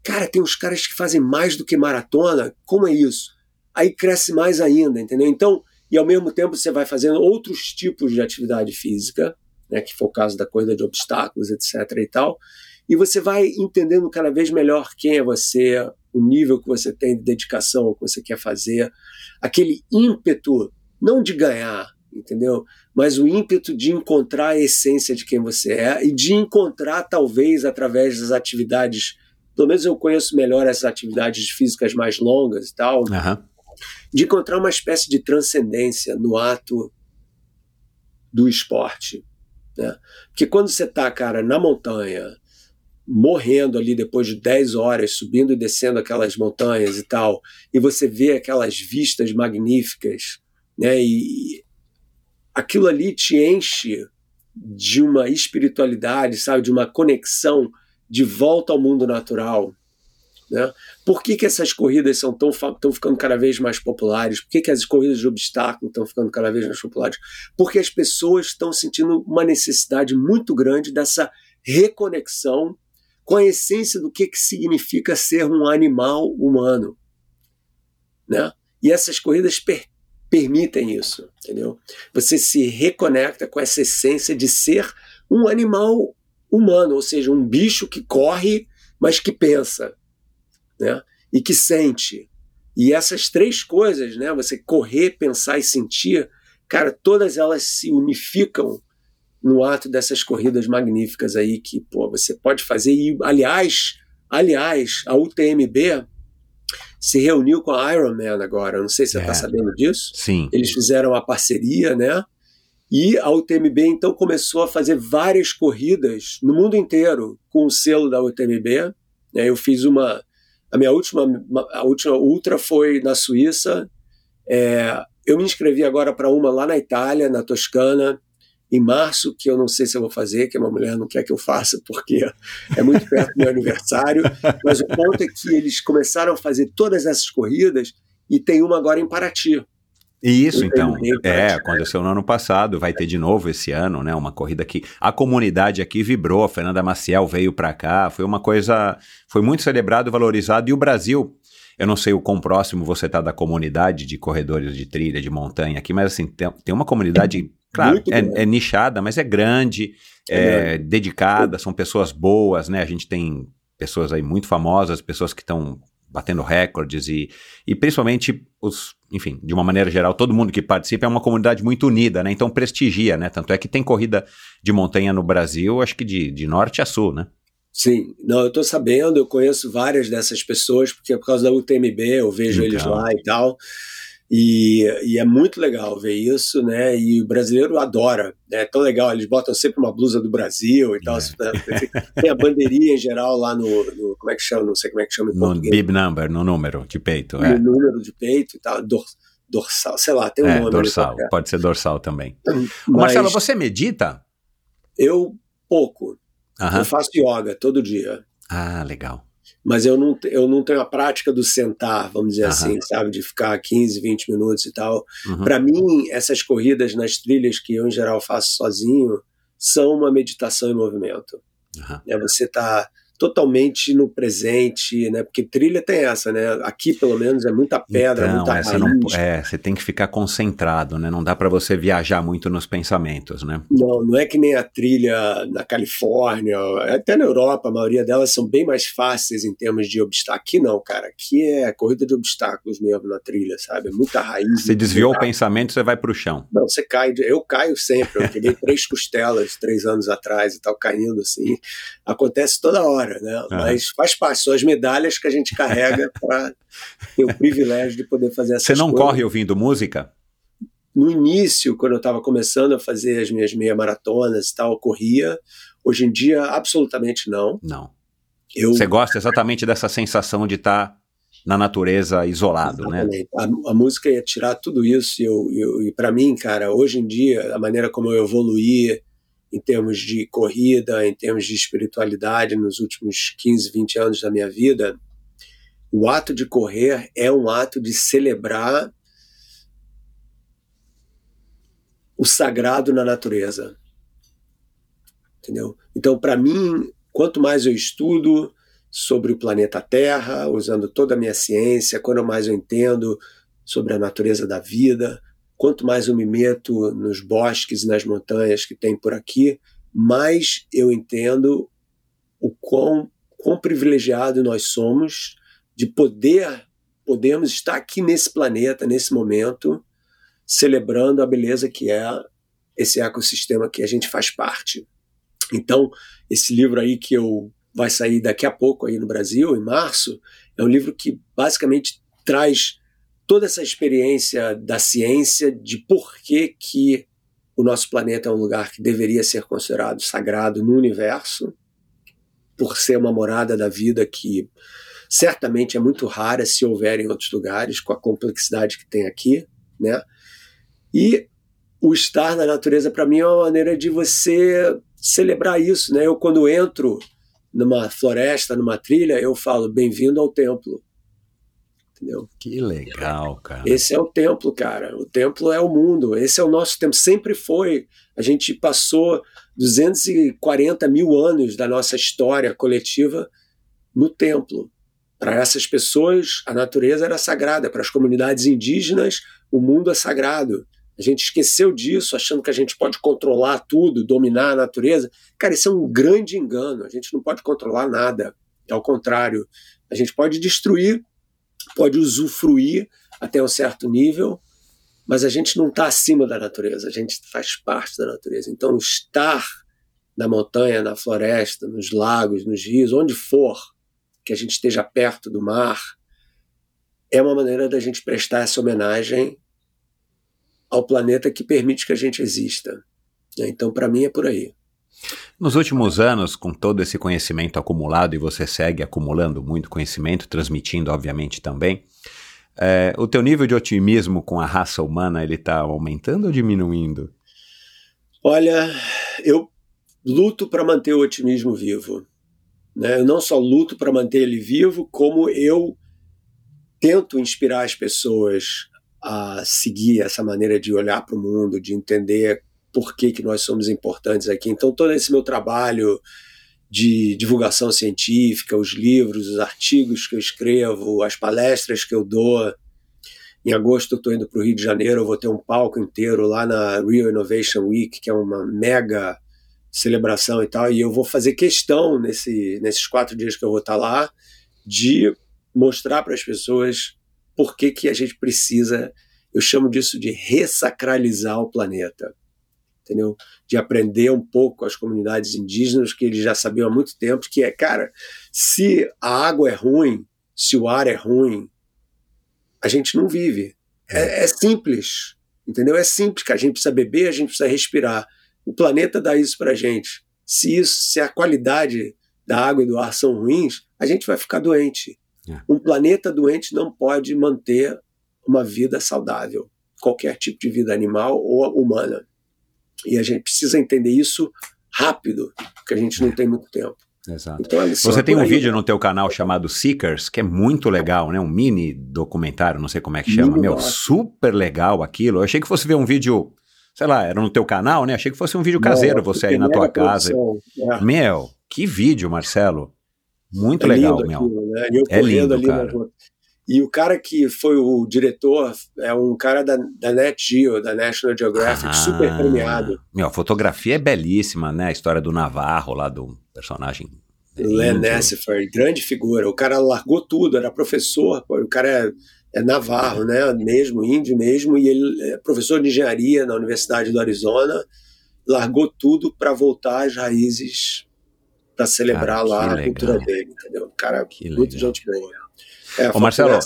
cara, tem uns caras que fazem mais do que maratona. Como é isso? Aí cresce mais ainda, entendeu? Então, e ao mesmo tempo você vai fazendo outros tipos de atividade física, né, que foi o caso da corrida de obstáculos, etc. e tal, e você vai entendendo cada vez melhor quem é você, o nível que você tem de dedicação ao que você quer fazer, aquele ímpeto, não de ganhar, entendeu? Mas o ímpeto de encontrar a essência de quem você é e de encontrar, talvez, através das atividades. Pelo menos eu conheço melhor essas atividades físicas mais longas e tal. Uhum de encontrar uma espécie de transcendência no ato do esporte. Né? Porque quando você está, cara, na montanha, morrendo ali depois de 10 horas, subindo e descendo aquelas montanhas e tal, e você vê aquelas vistas magníficas, né? E aquilo ali te enche de uma espiritualidade, sabe, de uma conexão de volta ao mundo natural, né? Por que, que essas corridas são tão, estão ficando cada vez mais populares? Por que, que as corridas de obstáculo estão ficando cada vez mais populares? Porque as pessoas estão sentindo uma necessidade muito grande dessa reconexão com a essência do que, que significa ser um animal humano. Né? E essas corridas per permitem isso, entendeu? Você se reconecta com essa essência de ser um animal humano, ou seja, um bicho que corre, mas que pensa, né? E que sente. E essas três coisas, né? Você correr, pensar e sentir, cara, todas elas se unificam no ato dessas corridas magníficas aí que, pô, você pode fazer. E, aliás, aliás, a UTMB se reuniu com a Ironman agora. Não sei se você está é. sabendo disso. Sim. Eles fizeram a parceria, né? E a UTMB então começou a fazer várias corridas no mundo inteiro com o selo da UTMB. Né? Eu fiz uma a minha última, a última ultra foi na Suíça. É, eu me inscrevi agora para uma lá na Itália, na Toscana, em março, que eu não sei se eu vou fazer, que a minha mulher não quer que eu faça, porque é muito perto do meu aniversário. Mas o ponto é que eles começaram a fazer todas essas corridas e tem uma agora em Paraty. Isso, então. É, aconteceu no ano passado, vai ter de novo esse ano, né? Uma corrida que a comunidade aqui vibrou, a Fernanda Maciel veio para cá, foi uma coisa, foi muito celebrado, valorizado e o Brasil, eu não sei o quão próximo você tá da comunidade de corredores de trilha, de montanha aqui, mas assim, tem, tem uma comunidade, claro, é, é, nichada, mas é grande, é, é dedicada, são pessoas boas, né? A gente tem pessoas aí muito famosas, pessoas que estão batendo recordes e, e principalmente os, enfim, de uma maneira geral, todo mundo que participa é uma comunidade muito unida, né? Então prestigia, né? Tanto é que tem corrida de montanha no Brasil, acho que de, de norte a sul, né? Sim, não, eu estou sabendo, eu conheço várias dessas pessoas, porque é por causa da UTMB, eu vejo então. eles lá e tal. E, e, é muito legal ver isso, né? E o brasileiro adora, né? É tão legal, eles botam sempre uma blusa do Brasil e tal. É. Tem a bandeirinha em geral lá no, no, Como é que chama? Não sei como é que chama em No português. bib number, no número de peito. No é. número de peito e tal. Dor, dorsal, sei lá, tem um é, nome. Dorsal, pode ser dorsal também. [CLEARS THROAT] Mas, Marcelo, você medita? Eu pouco. Uh -huh. Eu faço yoga todo dia. Ah, legal mas eu não, eu não tenho a prática do sentar, vamos dizer uhum. assim, sabe, de ficar 15, 20 minutos e tal. Uhum. Para mim, essas corridas nas trilhas que eu em geral faço sozinho são uma meditação em movimento. Uhum. É você tá totalmente no presente, né? Porque trilha tem essa, né? Aqui, pelo menos, é muita pedra, então, muita essa raiz. Não, é, você tem que ficar concentrado, né? Não dá para você viajar muito nos pensamentos, né? Não, não é que nem a trilha na Califórnia, até na Europa, a maioria delas são bem mais fáceis em termos de obstáculos. Aqui não, cara. Aqui é corrida de obstáculos mesmo na trilha, sabe? É muita raiz. Você desviou o pensamento, você vai pro chão. Não, você cai. Eu caio sempre. Eu peguei três costelas três anos atrás e tal, caindo assim. Acontece toda hora né? Uhum. Mas faz parte, são as medalhas que a gente carrega [LAUGHS] para ter o privilégio de poder fazer essas Você não coisas. corre ouvindo música? No início, quando eu estava começando a fazer as minhas meia maratonas e tal, eu corria. Hoje em dia, absolutamente não. Não. Eu... Você gosta exatamente dessa sensação de estar tá na natureza isolado, né? exatamente. né? A, a, música ia tirar tudo isso e, eu, eu e para mim, cara, hoje em dia, a maneira como eu evoluí, em termos de corrida, em termos de espiritualidade nos últimos 15, 20 anos da minha vida, o ato de correr é um ato de celebrar o sagrado na natureza. Entendeu? Então, para mim, quanto mais eu estudo sobre o planeta Terra, usando toda a minha ciência, quanto mais eu entendo sobre a natureza da vida, quanto mais eu me meto nos bosques e nas montanhas que tem por aqui, mais eu entendo o quão, quão privilegiado nós somos de poder podermos estar aqui nesse planeta, nesse momento, celebrando a beleza que é esse ecossistema que a gente faz parte. Então, esse livro aí que eu vai sair daqui a pouco aí no Brasil, em março, é um livro que basicamente traz toda essa experiência da ciência de por que, que o nosso planeta é um lugar que deveria ser considerado sagrado no universo, por ser uma morada da vida que certamente é muito rara se houver em outros lugares, com a complexidade que tem aqui, né? E o estar na natureza, para mim, é uma maneira de você celebrar isso, né? Eu, quando entro numa floresta, numa trilha, eu falo, bem-vindo ao templo entendeu? Que legal, cara. Esse é o templo, cara. O templo é o mundo. Esse é o nosso templo. Sempre foi. A gente passou 240 mil anos da nossa história coletiva no templo. Para essas pessoas, a natureza era sagrada. Para as comunidades indígenas, o mundo é sagrado. A gente esqueceu disso, achando que a gente pode controlar tudo, dominar a natureza. Cara, isso é um grande engano. A gente não pode controlar nada. Ao contrário, a gente pode destruir pode usufruir até um certo nível, mas a gente não está acima da natureza, a gente faz parte da natureza. Então, estar na montanha, na floresta, nos lagos, nos rios, onde for que a gente esteja perto do mar, é uma maneira da gente prestar essa homenagem ao planeta que permite que a gente exista. Então, para mim, é por aí. Nos últimos anos, com todo esse conhecimento acumulado, e você segue acumulando muito conhecimento, transmitindo, obviamente, também, é, o teu nível de otimismo com a raça humana, ele está aumentando ou diminuindo? Olha, eu luto para manter o otimismo vivo. Né? Eu não só luto para manter ele vivo, como eu tento inspirar as pessoas a seguir essa maneira de olhar para o mundo, de entender por que, que nós somos importantes aqui. Então, todo esse meu trabalho de divulgação científica, os livros, os artigos que eu escrevo, as palestras que eu dou. Em agosto eu estou indo para o Rio de Janeiro, eu vou ter um palco inteiro lá na Rio Innovation Week, que é uma mega celebração e tal, e eu vou fazer questão nesse, nesses quatro dias que eu vou estar lá de mostrar para as pessoas por que, que a gente precisa, eu chamo disso de ressacralizar o planeta entendeu? De aprender um pouco com as comunidades indígenas, que eles já sabiam há muito tempo, que é, cara, se a água é ruim, se o ar é ruim, a gente não vive. É, é simples, entendeu? É simples, que a gente precisa beber, a gente precisa respirar. O planeta dá isso pra gente. Se isso, se a qualidade da água e do ar são ruins, a gente vai ficar doente. É. Um planeta doente não pode manter uma vida saudável, qualquer tipo de vida animal ou humana. E a gente precisa entender isso rápido, porque a gente não tem muito tempo. Exato. Então, Você é tem um aí. vídeo no teu canal chamado Seekers, que é muito legal, né? Um mini documentário, não sei como é que chama. Mini Meu, doc. super legal aquilo. Eu achei que fosse ver um vídeo, sei lá, era no teu canal, né? Achei que fosse um vídeo caseiro, Não, você aí na tua casa. É. Meu, que vídeo, Marcelo. Muito É legal, lindo meu. aquilo, né? Eu É lindo, cara. E o cara que foi o diretor é um cara da, da Net Geo, da National Geographic, Ah, super premiado. Meu, a fotografia é belíssima, né? A história do Navarro lá, do personagem. Len. Nessifer, grande figura. O cara largou tudo, era professor, pô, o cara é, é navarro, né? Mesmo, índio mesmo, e ele é professor de engenharia na Universidade do Arizona. Largou tudo para voltar às raízes, para celebrar Cara, que lá a legal. cultura dele, entendeu? O cara, Que muito legal. gente boa. É, Ô, Marcelo.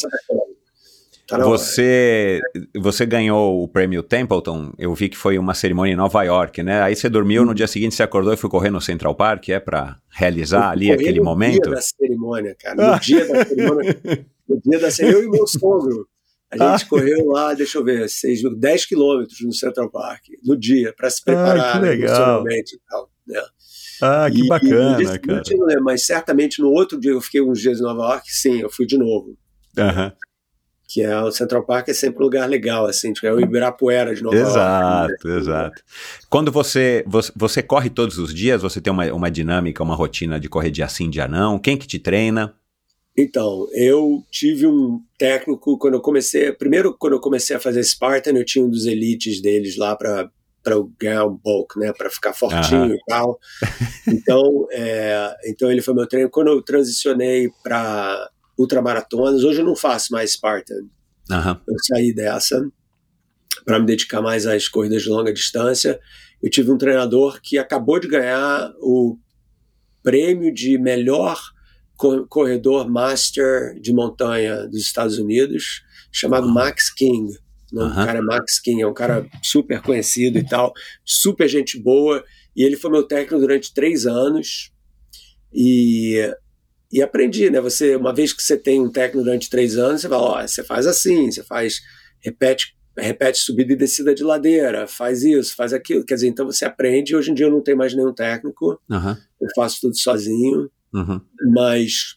Tá. Você, você ganhou o prêmio Templeton, eu vi que foi uma cerimônia em Nova York, né? Aí você dormiu, no dia seguinte você acordou e foi correr no Central Park, é pra realizar ali Eu corri aquele no momento? dia da cerimônia, cara. No dia da cerimônia. [LAUGHS] No dia da cerimônia, eu e meu sogro. A gente correu lá, deixa eu ver, seis, 10 quilômetros no Central Park, no dia, para se preparar que legal. emocionalmente e tal. Né? Ah, E- e desse último eu não lembro, mas certamente no outro dia eu fiquei uns dias em Nova York, sim, eu fui de novo. Aham. Que é o Central Park é sempre um lugar legal, assim, tipo, é o Ibirapuera de Nova York. Exato, né? exato. Quando você, você, você corre todos os dias, você tem uma, uma dinâmica, uma rotina de correr dia sim, dia não? Quem que te treina? Então, eu tive um técnico quando eu comecei. Primeiro, quando eu comecei a fazer Spartan, eu tinha um dos elites deles lá para para ganhar um bulk, né, para ficar fortinho Aham. e tal. Então, [LAUGHS] é, então ele foi meu treino. Quando eu transicionei para ultramaratonas, hoje eu não faço mais Spartan. Aham. Eu saí dessa para me dedicar mais às corridas de longa distância. Eu tive um treinador que acabou de ganhar o prêmio de melhor co- corredor master de montanha dos Estados Unidos, chamado Uau. Max King. O nome do Aham. cara é Max King, é um cara super conhecido e tal, super gente boa. E ele foi meu técnico durante três anos. E, e aprendi, né? Você, uma vez que você tem um técnico durante três anos, você fala, ó, você faz assim, você faz, repete, repete subida e descida de ladeira, faz isso, faz aquilo. Quer dizer, então você aprende. Hoje em dia eu não tenho mais nenhum técnico, Aham. eu faço tudo sozinho, Uhum. mas,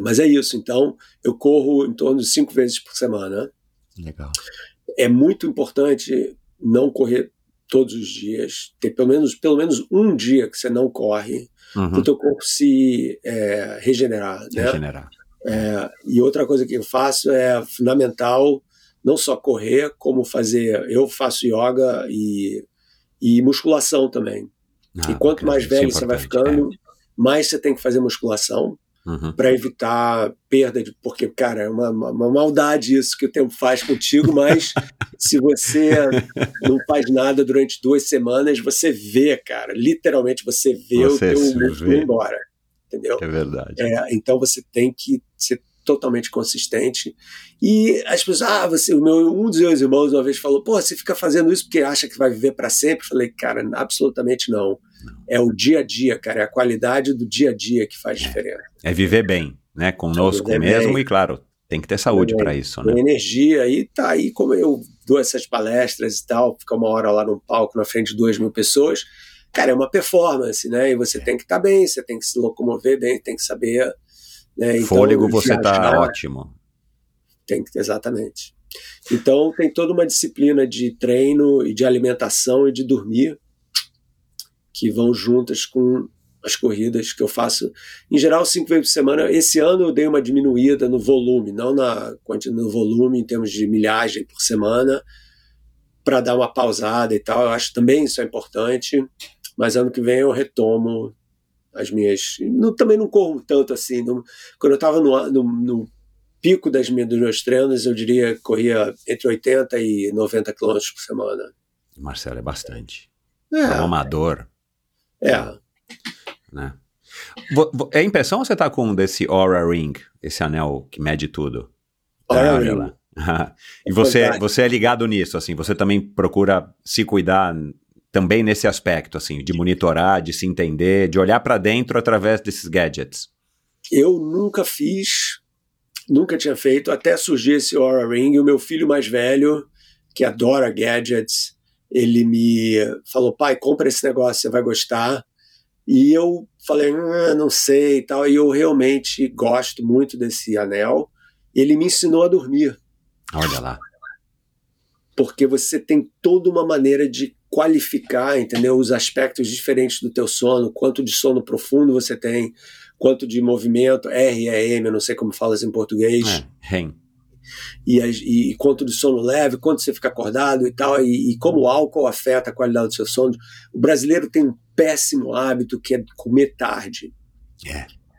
mas é isso. Então eu corro em torno de cinco vezes por semana. Legal. É muito importante não correr todos os dias, ter pelo menos, pelo menos um dia que você não corre, para Uhum. o teu corpo se é, regenerar, né? Regenerar. É, e outra coisa que eu faço é fundamental não só correr, como fazer. Eu faço yoga e, e musculação também. Ah, e quanto bacana, mais é velho você vai ficando, mais você tem que fazer musculação é. Uhum. para evitar perda de. Porque, cara, é uma, uma, maldade isso que o tempo faz contigo, mas [LAUGHS] se você não faz nada durante duas semanas, você vê, cara. Literalmente você vê Você o teu músculo ir embora. Entendeu? É verdade. É, então você tem que ser totalmente consistente. E as pessoas, ah, você, o meu, um dos meus irmãos uma vez falou, pô, você fica fazendo isso porque acha que vai viver para sempre? Eu falei, cara, absolutamente não. É o dia a dia, cara, é a qualidade do dia a dia que faz diferença. É viver bem, né? Conosco mesmo bem. e, claro, tem que ter saúde para isso, né? Energia, e tá aí como eu dou essas palestras e tal, fica uma hora lá no palco na frente de duas mil pessoas. Cara, é uma performance, né? E você tem que estar bem, você tem que se locomover bem, tem que saber. Né? Então, Fôlego você tá ótimo. Tem que, exatamente. Então tem toda uma disciplina de treino e de alimentação e de dormir que vão juntas com as corridas que eu faço. Em geral, cinco vezes por semana. Esse ano eu dei uma diminuída no volume, não na quantidade no volume em termos de milhagem por semana, para dar uma pausada e tal. Eu acho também isso é importante. Mas ano que vem eu retomo as minhas. Não, também não corro tanto assim. Não, quando eu estava no, no, no pico das minhas, dos meus treinos, eu diria que corria entre 80 e 90 quilômetros por semana. Marcelo, é bastante. É, É um amador, é. né? É impressão ou você tá com um desse Aura Ring, esse anel que mede tudo? Aura Ring. lá. [LAUGHS] e você, Verdade. você é ligado nisso, assim, você também procura se cuidar também nesse aspecto, assim, de monitorar, de se entender, de olhar para dentro através desses gadgets. Eu nunca fiz, nunca tinha feito, até surgir esse Aura Ring. O meu filho mais velho, que adora gadgets, ele me falou: pai, compra esse negócio, você vai gostar. E eu falei: ah, não sei e tal. E eu realmente gosto muito desse anel. Ele me ensinou a dormir, Olha lá. porque você tem toda uma maneira de qualificar, entendeu? Os aspectos diferentes do teu sono, quanto de sono profundo você tem, quanto de movimento, REM, eu não sei como falas em português. É, REM. E, e quanto de sono leve, quanto você fica acordado e tal, e, e como o álcool afeta a qualidade do seu sono. O brasileiro tem um péssimo hábito que é comer tarde.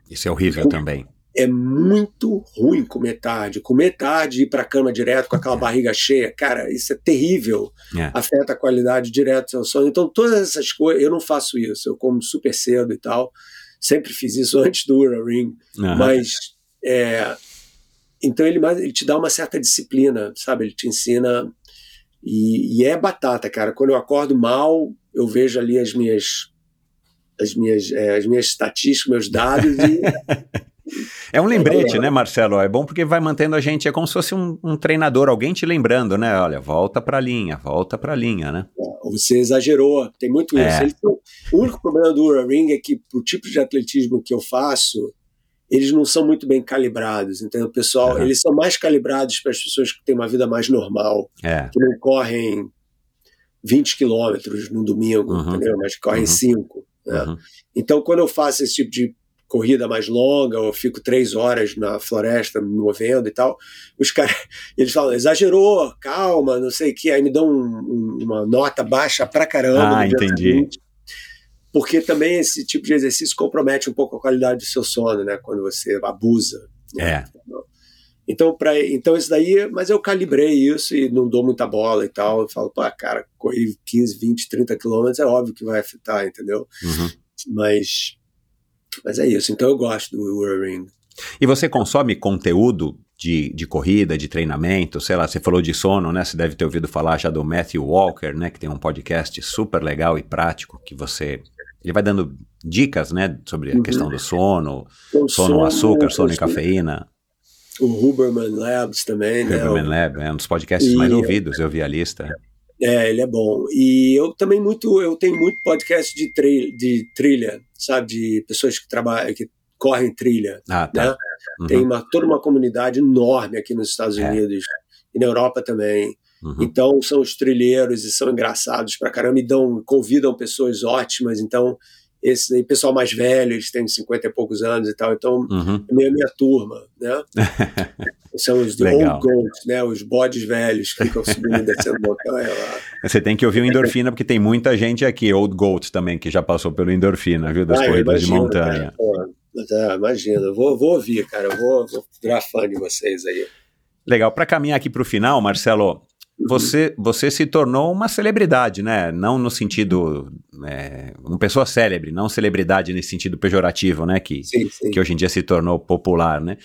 Isso é horrível também. É muito ruim comer tarde. Comer tarde e ir para a cama direto com aquela barriga cheia, cara, isso é terrível. É. Afeta a qualidade direto do seu sono. Então, todas essas coisas, eu não faço isso. Eu como super cedo e tal. Sempre fiz isso [LAUGHS] antes do Oura Ring. Aham. Mas é, então ele, ele te dá uma certa disciplina, sabe? Ele te ensina e, e é batata, cara. Quando eu acordo mal, eu vejo ali as minhas as minhas é, as minhas estatísticas, meus dados e [LAUGHS] É um lembrete, né, Marcelo? É bom porque vai mantendo a gente, é como se fosse um, um treinador, alguém te lembrando, né? Olha, volta pra linha, volta pra linha, né? você exagerou. Tem muito isso. É. São- o único problema do Oura Ring é que pro tipo de atletismo que eu faço, eles não são muito bem calibrados, entendeu? O pessoal, eles são mais calibrados para as pessoas que têm uma vida mais normal. É. que não correm 20 quilômetros no domingo, Uhum. entendeu? Mas correm Uhum. 5. né? Uhum. Então, quando eu faço esse tipo de corrida mais longa, eu fico três horas na floresta me movendo e tal, os caras, [LAUGHS] eles falam, exagerou, calma, não sei o que, aí me dão um- um- uma nota baixa pra caramba. Ah, entendi. Porque também esse tipo de exercício compromete um pouco a qualidade do seu sono, né? Quando você abusa. É. Então, pra, então isso daí, mas eu calibrei isso e não dou muita bola e tal. Eu falo, pô, cara, correr 15, 20, 30 quilômetros é óbvio que vai afetar, entendeu? Uhum. Mas, mas é isso. Então eu gosto do Oura Ring. E você consome conteúdo de, de corrida, de treinamento? Sei lá, você falou de sono, né? Você deve ter ouvido falar já do Matthew Walker, né? Que tem um podcast super legal e prático que você. Ele vai dando dicas, né? Sobre a Uhum. questão do sono, Então, sono, açúcar, sono e cafeína. O Huberman Labs também, né? Huberman Lab é um dos podcasts E- mais ouvidos, eu vi a lista. É, ele é bom. E eu também muito, eu tenho muito podcast de, tri, de trilha, sabe? De pessoas que trabalham, que correm trilha. Ah, tá. Uhum, Tem uma, toda uma comunidade enorme aqui nos Estados É. Unidos e na Europa também. uhum. Então são os trilheiros e são engraçados pra caramba e dão, convidam pessoas ótimas. Então, esse pessoal mais velho, eles têm 50 e poucos anos e tal. Então, Uhum. é meio a minha turma, né? [LAUGHS] São os the Legal. old goats, né? Os bodes velhos que ficam subindo e descendo montanha lá. Você tem que ouvir o Endorfina, porque tem muita gente aqui, Old Goat também, que já passou pelo Endorfina, viu? Das Ah, corridas de imagino, montanha. cara. É, imagina, vou, vou ouvir, cara. Vou, vou virar fã de vocês aí. Legal. Para caminhar aqui para o final, Marcelo, Uhum. você, você se tornou uma celebridade, né? Não no sentido. É, uma pessoa célebre, não celebridade nesse sentido pejorativo, né? Que, Sim, sim. que hoje em dia se tornou popular, né?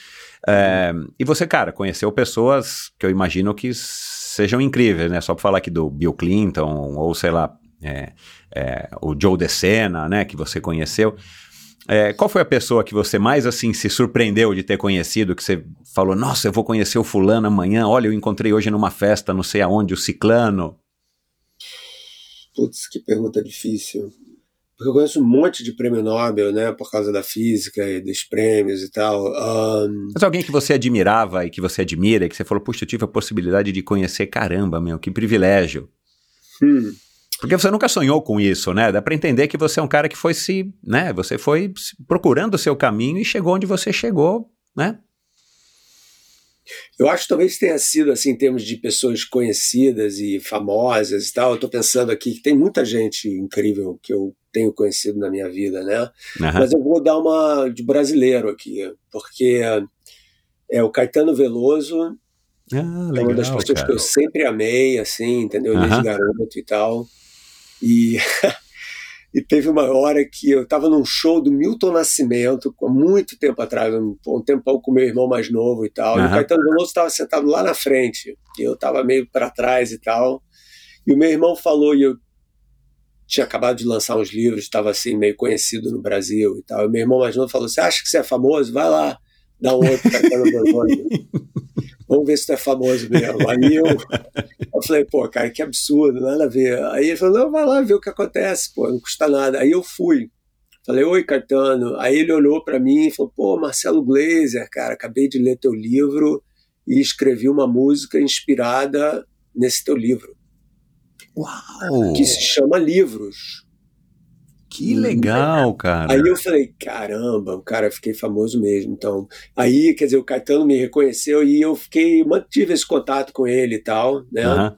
É, e você, cara, conheceu pessoas que eu imagino que sejam incríveis, né? Só para falar aqui do Bill Clinton, ou sei lá, é, o Joe DeSena, né? Que você conheceu. É, qual foi a pessoa que você mais assim se surpreendeu de ter conhecido, que você falou, nossa, eu vou conhecer o fulano amanhã, olha, eu encontrei hoje numa festa, não sei aonde, o ciclano. Putz, que pergunta difícil. Porque eu conheço um monte de prêmio Nobel, né? Por causa da física e dos prêmios e tal. Ahn, Mas alguém que você admirava e que você admira, e que você falou, puxa, eu tive a possibilidade de conhecer, caramba, meu, que privilégio. hum, Porque você nunca sonhou com isso, né? Dá pra entender que você é um cara que foi se, né? Você foi procurando o seu caminho e chegou onde você chegou, né? Eu acho que talvez tenha sido assim em termos de pessoas conhecidas e famosas e tal. Eu tô pensando aqui que tem muita gente incrível que eu tenho conhecido na minha vida, né? Aham. Mas eu vou dar uma de brasileiro aqui, porque é o Caetano Veloso, Ah, é uma das legal, pessoas cara. que eu sempre amei, assim, entendeu? Desde garoto e tal. E [LAUGHS] E teve uma hora que eu estava num show do Milton Nascimento, há muito tempo atrás, um, um tempão com meu irmão mais novo e tal. Uhum. E o Caetano Veloso estava sentado lá na frente, e eu estava meio para trás e tal. E o meu irmão falou, e eu tinha acabado de lançar uns livros, estava assim, meio conhecido no Brasil e tal. E meu irmão mais novo falou: Você acha que você é famoso? Vai lá, dá um outro Caetano [LAUGHS] Veloso. Vamos ver se tu é famoso mesmo. Aí eu, eu falei, pô, cara, que absurdo, nada a ver. Aí ele falou, não, vai lá ver o que acontece, pô, não custa nada. Aí eu fui. Falei, oi, Caetano. Aí ele olhou para mim e falou, pô, Marcelo Glazer, cara, acabei de ler teu livro e escrevi uma música inspirada nesse teu livro. Uau! Que se chama Livros. Que legal, cara. Aí eu falei, caramba, o cara, fiquei famoso mesmo. Então, aí, quer dizer, o Caetano me reconheceu e eu fiquei, mantive esse contato com ele e tal, né? Uhum.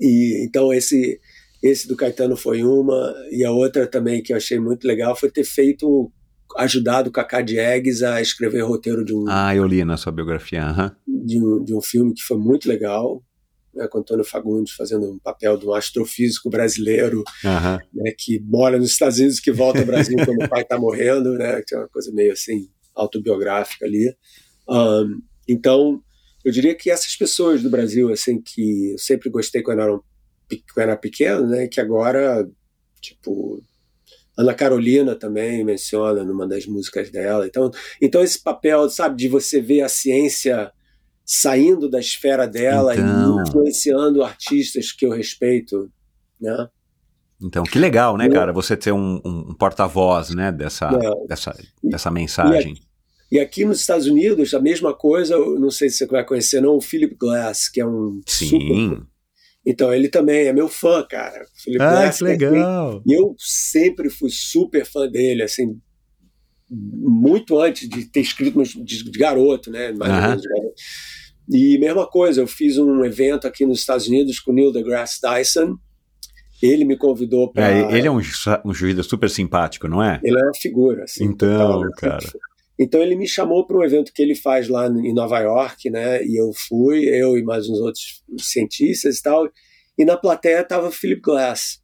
E então esse esse do Caetano foi uma e a outra também que eu achei muito legal foi ter feito ajudado o Cacá Diegues a escrever roteiro de um Ah, eu li na sua biografia. Uhum. de um, de um filme que foi muito legal, né, com Antônio Fagundes fazendo um papel de um astrofísico brasileiro Uhum. né, que mora nos Estados Unidos, que volta ao Brasil quando o pai está morrendo, né, que é uma coisa meio assim autobiográfica ali. Um, então, eu diria que essas pessoas do Brasil, assim, que eu sempre gostei quando eu era, um, quando era pequeno, né, que agora, tipo, Ana Carolina também menciona numa das músicas dela. Então, então esse papel, sabe, de você ver a ciência saindo da esfera dela Então. e influenciando artistas que eu respeito, né? Então, que legal, né, Eu- cara? Você ter um, um- porta-voz, né, dessa, É. dessa, dessa mensagem. E aqui nos Estados Unidos, a mesma coisa, eu não sei se você vai conhecer, não, o Philip Glass, que é um super. Sim. Então, ele também é meu fã, cara. O Philip Ah, Glass, que é legal. E eu sempre fui super fã dele, assim, muito antes de ter escrito de, de garoto, né? Mais de garoto. E mesma coisa, eu fiz um evento aqui nos Estados Unidos com o Neil deGrasse Tyson. Ele me convidou para. É, ele é um, um juiz super simpático, não é? Ele é uma figura, assim. Então, total. cara. Então ele me chamou para um evento que ele faz lá em Nova York, né? E eu fui, eu e mais uns outros cientistas e tal. E na plateia estava Philip Glass.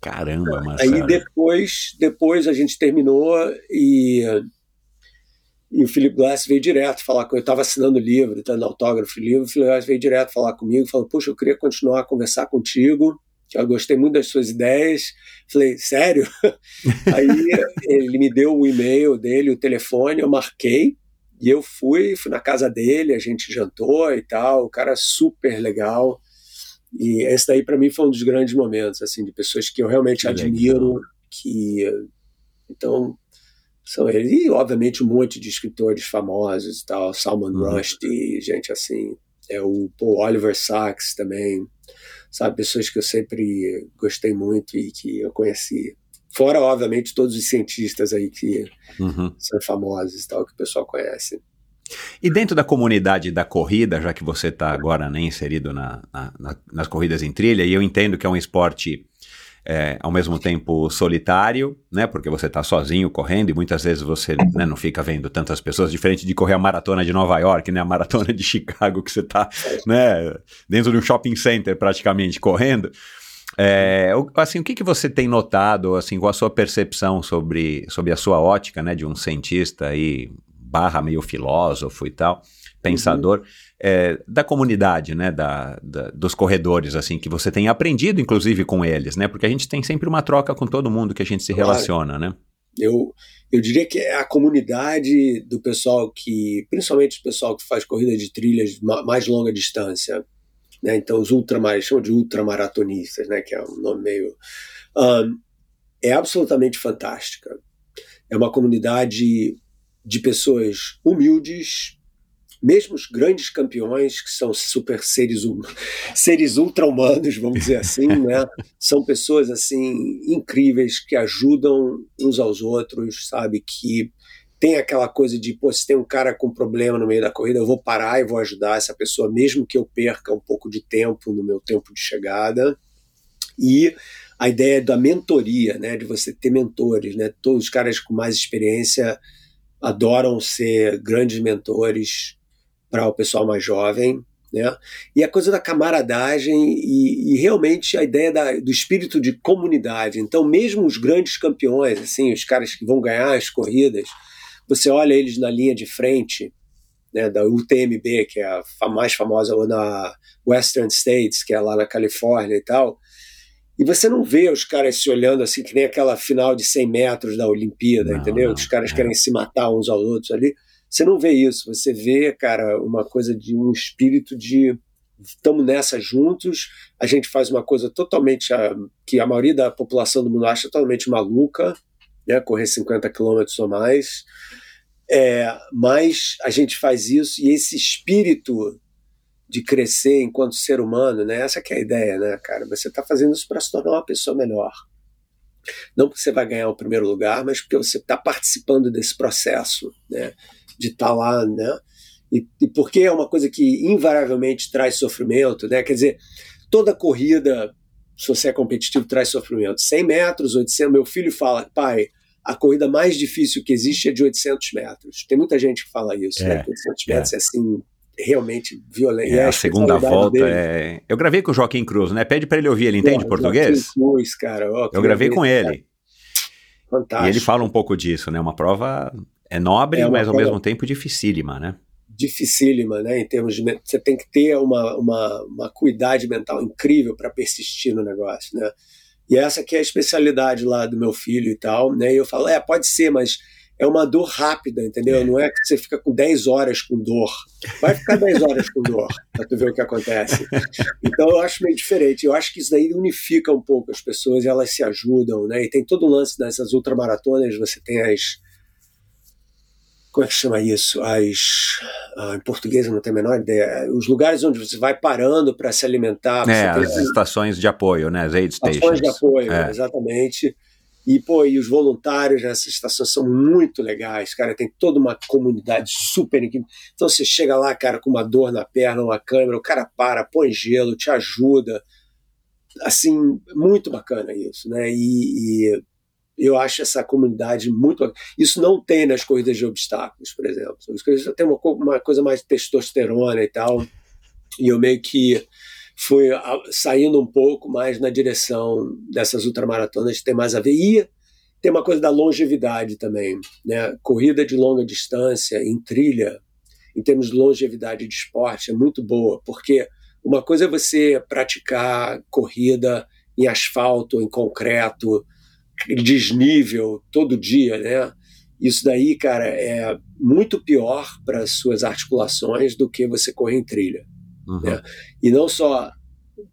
Caramba, Marcelo. Aí depois, depois a gente terminou e, e o Philip Glass veio direto falar com eu estava assinando o livro, dando autógrafo livro, o Philip Glass veio direto falar comigo, falou: "Poxa, eu queria continuar a conversar contigo, eu gostei muito das suas ideias". Falei: "Sério?". [LAUGHS] Aí ele me deu o e-mail dele, o telefone, eu marquei e eu fui, fui na casa dele, a gente jantou e tal, o cara é super legal. E esse daí para mim foi um dos grandes momentos, assim, de pessoas que eu realmente Que admiro, legal. que então são eles e obviamente um monte de escritores famosos e tal, Salman Uhum. Rushdie, gente assim, é o Paul Oliver Sacks também, sabe, pessoas que eu sempre gostei muito e que eu conheci. Fora, obviamente, todos os cientistas aí que Uhum. são famosos e tal, que o pessoal conhece. E dentro da comunidade da corrida, já que você está agora né, inserido na, na- na- nas corridas em trilha, e eu entendo que é um esporte é, ao mesmo tempo solitário, né? Porque você está sozinho correndo e muitas vezes você né, não fica vendo tantas pessoas, diferente de correr a maratona de Nova York, né? A maratona de [LAUGHS] Chicago, que você está né, dentro de um shopping center praticamente correndo. É, assim, o que, que você tem notado, assim, qual a sua percepção sobre, sobre a sua ótica, né, de um cientista aí, barra meio filósofo e tal, pensador, é, da comunidade, né, da, da- dos corredores, assim, que você tem aprendido, inclusive, com eles, né, porque a gente tem sempre uma troca com todo mundo que a gente se Claro. relaciona, né? Eu, eu diria que é a comunidade do pessoal que, principalmente o pessoal que faz corrida de trilhas ma- mais longa distância, né? Então os ultramar, chamam de ultramaratonistas, né? Que é um nome meio ahn, é absolutamente fantástica. É uma comunidade de pessoas humildes, mesmo os grandes campeões que são super seres hum- seres ultra-humanos, vamos dizer assim, [LAUGHS] né? São pessoas assim incríveis que ajudam uns aos outros, sabe? Que tem aquela coisa de, pô, se tem um cara com problema no meio da corrida, eu vou parar e vou ajudar essa pessoa, mesmo que eu perca um pouco de tempo no meu tempo de chegada. E a ideia da mentoria, né? De você ter mentores, né? Todos os caras com mais experiência adoram ser grandes mentores para o pessoal mais jovem, né? E a coisa da camaradagem e, e realmente a ideia da, do espírito de comunidade. Então, mesmo os grandes campeões, assim, os caras que vão ganhar as corridas, você olha eles na linha de frente, né, da UTMB, que é a mais famosa, ou na Western States, que é lá na Califórnia e tal, e você não vê os caras se olhando assim, que nem aquela final de 100 metros da Olimpíada, não, entendeu? Não, os caras é. querem se matar uns aos outros ali. Você não vê isso. Você vê, cara, uma coisa de um espírito de estamos nessa juntos, a gente faz uma coisa totalmente a, que a maioria da população do mundo acha totalmente maluca, né? correr 50 quilômetros ou mais. É, mas a gente faz isso e esse espírito de crescer enquanto ser humano, né? Essa é a ideia, né, cara? Você está fazendo isso para se tornar uma pessoa melhor. Não porque você vai ganhar o primeiro lugar, mas porque você está participando desse processo, né? De estar tá lá, né? E, e porque é uma coisa que invariavelmente traz sofrimento, né? Quer dizer, toda corrida, se você é competitivo, traz sofrimento. 100 metros, 800. Meu filho fala, pai, a corrida mais difícil que existe é de 800 metros. Tem muita gente que fala isso, né? é, né? 800 metros é, é assim realmente violento. É, a, a segunda volta dele. é. Eu gravei com o Joaquim Cruz, né? Pede para ele ouvir, ele entende português? Joaquim Cruz, cara. Oh, eu gravei com ele. Fantástico. E ele fala um pouco disso, né? Uma prova é nobre, é mas ao mesmo tempo dificílima, né? Dificílima, né? Em termos de. Você tem que ter uma, uma, uma cuidade mental incrível para persistir no negócio, né? E essa que é a especialidade lá do meu filho e tal, né? E eu falo, é, pode ser, mas é uma dor rápida, entendeu? É. Não é que você fica com 10 horas com dor. Vai ficar 10 horas com dor, para tu ver o que acontece. Então eu acho meio diferente. Eu acho que isso daí unifica um pouco as pessoas elas se ajudam, né? E tem todo o lance dessas ultramaratonas, você tem as. Como é que chama isso? As. Ah, em português eu não tenho a menor ideia. Os lugares onde você vai parando para se alimentar. É, as estações de apoio, né? As aid stations. Estações de apoio, é. exatamente. E, pô, e os voluntários nessa estação são muito legais, cara. Tem toda uma comunidade super. Então você chega lá, cara, com uma dor na perna, uma câmera, o cara para, põe gelo, te ajuda. Assim, muito bacana isso, né? E, e eu acho essa comunidade muito. Isso não tem nas corridas de obstáculos, por exemplo. As corridas tem uma, uma coisa mais testosterona e tal. E eu meio que foi saindo um pouco mais na direção dessas ultramaratonas, tem mais a ver. E tem uma coisa da longevidade também, né? Corrida de longa distância em trilha, em termos de longevidade de esporte, é muito boa, porque uma coisa é você praticar corrida em asfalto, em concreto, desnível, todo dia, né? Isso daí, cara, é muito pior para as suas articulações do que você correr em trilha. Uhum. Né? E não só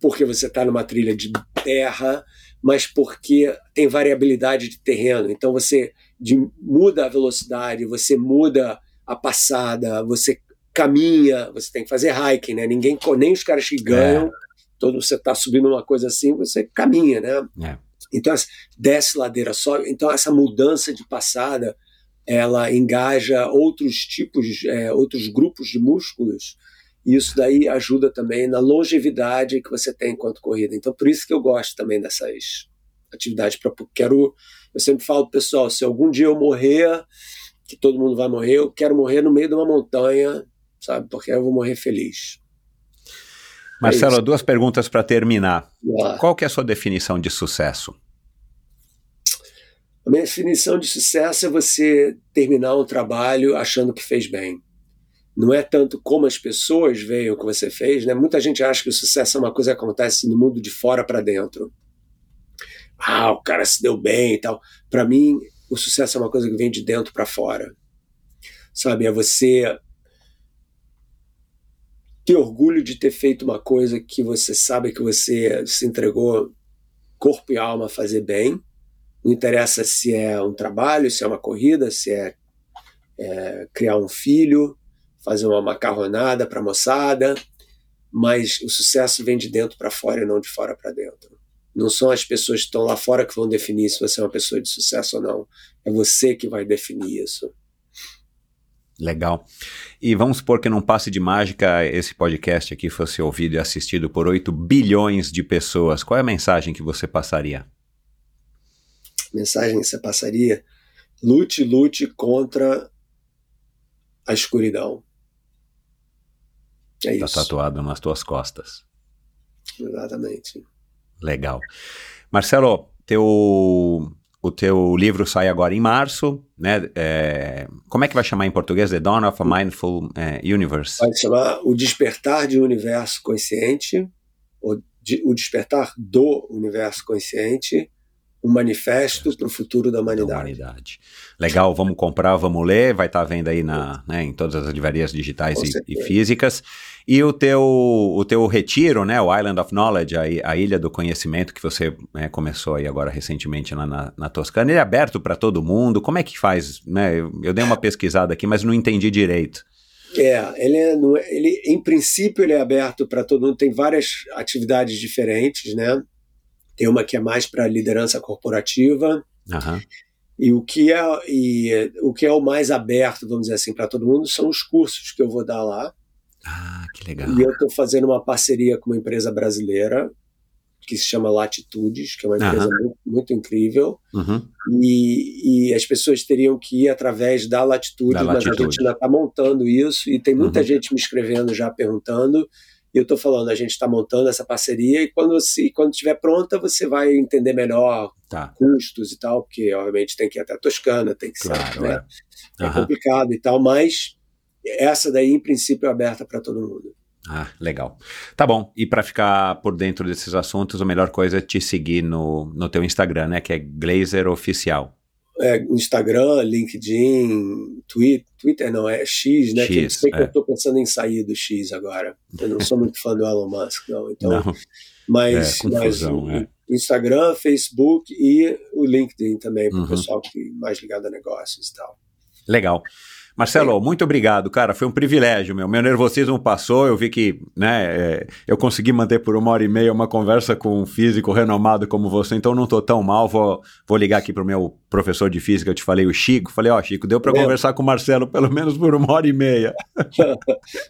porque você está numa trilha de terra, mas porque tem variabilidade de terreno. Então você de, muda a velocidade, você muda a passada, você caminha, você tem que fazer hiking, né? Ninguém, nem os caras que ganham, é. todo você está subindo uma coisa assim, você caminha, né? É. Então desce ladeira só. Então essa mudança de passada, ela engaja outros tipos, é, outros grupos de músculos e isso daí ajuda também na longevidade que você tem enquanto corrida. Então, por isso que eu gosto também dessas atividades. Pra, quero, eu sempre falo, pessoal, se algum dia eu morrer, que todo mundo vai morrer, eu quero morrer no meio de uma montanha, sabe? Porque eu vou morrer feliz. Marcelo, é duas perguntas para terminar. Qual que é a sua definição de sucesso? A minha definição de sucesso é você terminar um trabalho achando que fez bem não é tanto como as pessoas veem o que você fez, né? Muita gente acha que o sucesso é uma coisa que acontece no mundo de fora para dentro. Ah, o cara se deu bem e tal. Para mim, o sucesso é uma coisa que vem de dentro para fora. Sabe, é você ter orgulho de ter feito uma coisa que você sabe que você se entregou corpo e alma a fazer bem. Não interessa se é um trabalho, se é uma corrida, se é, é criar um filho, fazer uma macarronada para a moçada, mas o sucesso vem de dentro para fora e não de fora para dentro. Não são as pessoas que estão lá fora que vão definir se você é uma pessoa de sucesso ou não. É você que vai definir isso. Legal. E vamos supor que num passe de mágica esse podcast aqui fosse ouvido e assistido por 8 bilhões de pessoas. Qual é a mensagem que você passaria? Mensagem que você passaria? Lute, lute contra a escuridão É Tá isso. tatuado nas tuas costas. Exatamente. Legal. Marcelo, teu, o teu livro sai agora em março, né? É, como é que vai chamar em português? The Dawn of a Mindful eh, Universe. Vai chamar O Despertar de um Universo Consciente, ou de- O Despertar do Universo Consciente, um manifesto para o futuro da da humanidade. humanidade. Legal, vamos comprar, vamos ler, vai estar à venda aí na, né, em todas as livrarias digitais e, e físicas. E o teu, o teu retiro, né, o Island of Knowledge, a, a Ilha do Conhecimento, que você né, começou aí agora recentemente lá na, na Toscana, ele é aberto para todo mundo? Como é que faz? Né? Eu, eu dei uma pesquisada aqui, mas não entendi direito. É, ele, é, é- ele em princípio ele é aberto para todo mundo, tem várias atividades diferentes, né? Tem uma que é mais para liderança corporativa, Aham. e o que é e o que é o mais aberto, vamos dizer assim, para todo mundo são os cursos que eu vou dar lá. Ah, que legal. E eu estou fazendo uma parceria com uma empresa brasileira que se chama Latitudes, que é uma empresa Aham. muito, muito incrível. Uhum. E, e as pessoas teriam que ir através da Latitude, Da mas a gente ainda está montando isso e tem muita Uhum. gente me escrevendo já perguntando. E eu estou falando, a gente está montando essa parceria e quando se quando estiver pronta você vai entender melhor Tá, custos e tal, porque obviamente tem que ir até a Toscana, tem que claro. ser, né? é. É Aham. complicado e tal, mas essa daí em princípio é aberta para todo mundo. Ah, legal. Tá bom. E para ficar por dentro desses assuntos, a melhor coisa é te seguir no, no teu Instagram, né? Que é Glazer Oficial. É, Instagram, LinkedIn, Twitter, Twitter não, é X, né? que X, sei que é. eu estou pensando em sair do X agora. Eu não sou muito fã do Elon Musk, não. Então, Não. mas, É, mas confusão, o é. Instagram, Facebook e o LinkedIn também, para o Uhum. pessoal que mais ligado a negócios e tal. Legal. Marcelo, muito obrigado, cara. Foi um privilégio, meu. Meu nervosismo passou. Eu vi que, né, é, eu consegui manter por uma hora e meia uma conversa com um físico renomado como você, então não tô tão mal. Vou, vou ligar aqui pro meu professor de física, eu te falei, o Chico. Falei, ó, Chico, deu para conversar com o Marcelo pelo menos por uma hora e meia. [LAUGHS]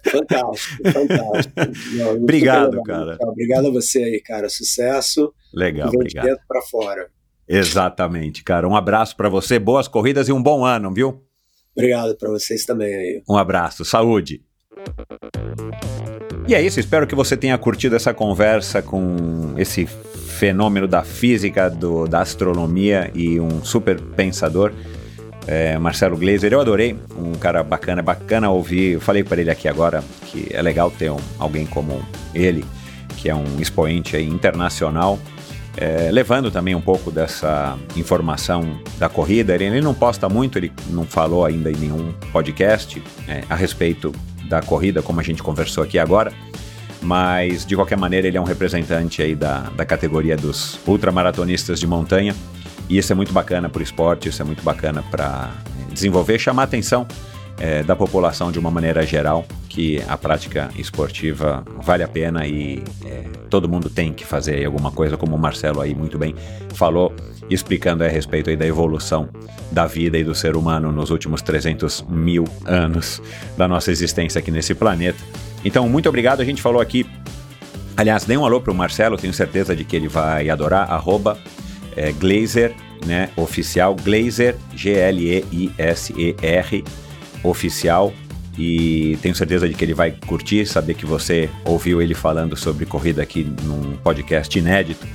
Fantástico, fantástico. Não, Obrigado, cara. Obrigado a você aí, cara. Sucesso. Legal, vem de obrigado. dentro para fora. Exatamente, cara. Um abraço para você, boas corridas e um bom ano, viu? Obrigado para vocês também aí. Um abraço, saúde. E é isso, espero que você tenha curtido essa conversa com esse fenômeno da física, do, da astronomia e um super pensador, é, Marcelo Gleiser. Eu adorei, um cara bacana, é bacana ouvir. Eu falei para ele aqui agora que é legal ter um, alguém como ele, que é um expoente internacional, é, levando também um pouco dessa informação da corrida. Ele, ele não posta muito, ele não falou ainda em nenhum podcast é, a respeito da corrida, como a gente conversou aqui agora, mas de qualquer maneira ele é um representante aí da, da categoria dos ultramaratonistas de montanha, e isso é muito bacana para o esporte, isso é muito bacana para desenvolver, chamar atenção é, da população de uma maneira geral, que a prática esportiva vale a pena e é, todo mundo tem que fazer alguma coisa, como o Marcelo aí muito bem falou, explicando a respeito aí da evolução da vida e do ser humano nos últimos 300 mil anos da nossa existência aqui nesse planeta. Então, muito obrigado, a gente falou aqui Aliás, dê um alô pro Marcelo, tenho certeza de que ele vai adorar. Arroba é, Glazer, né? Oficial, Glazer, G-L-E-I-S-E-R, oficial. E tenho certeza de que ele vai curtir, saber que você ouviu ele falando sobre corrida aqui num podcast inédito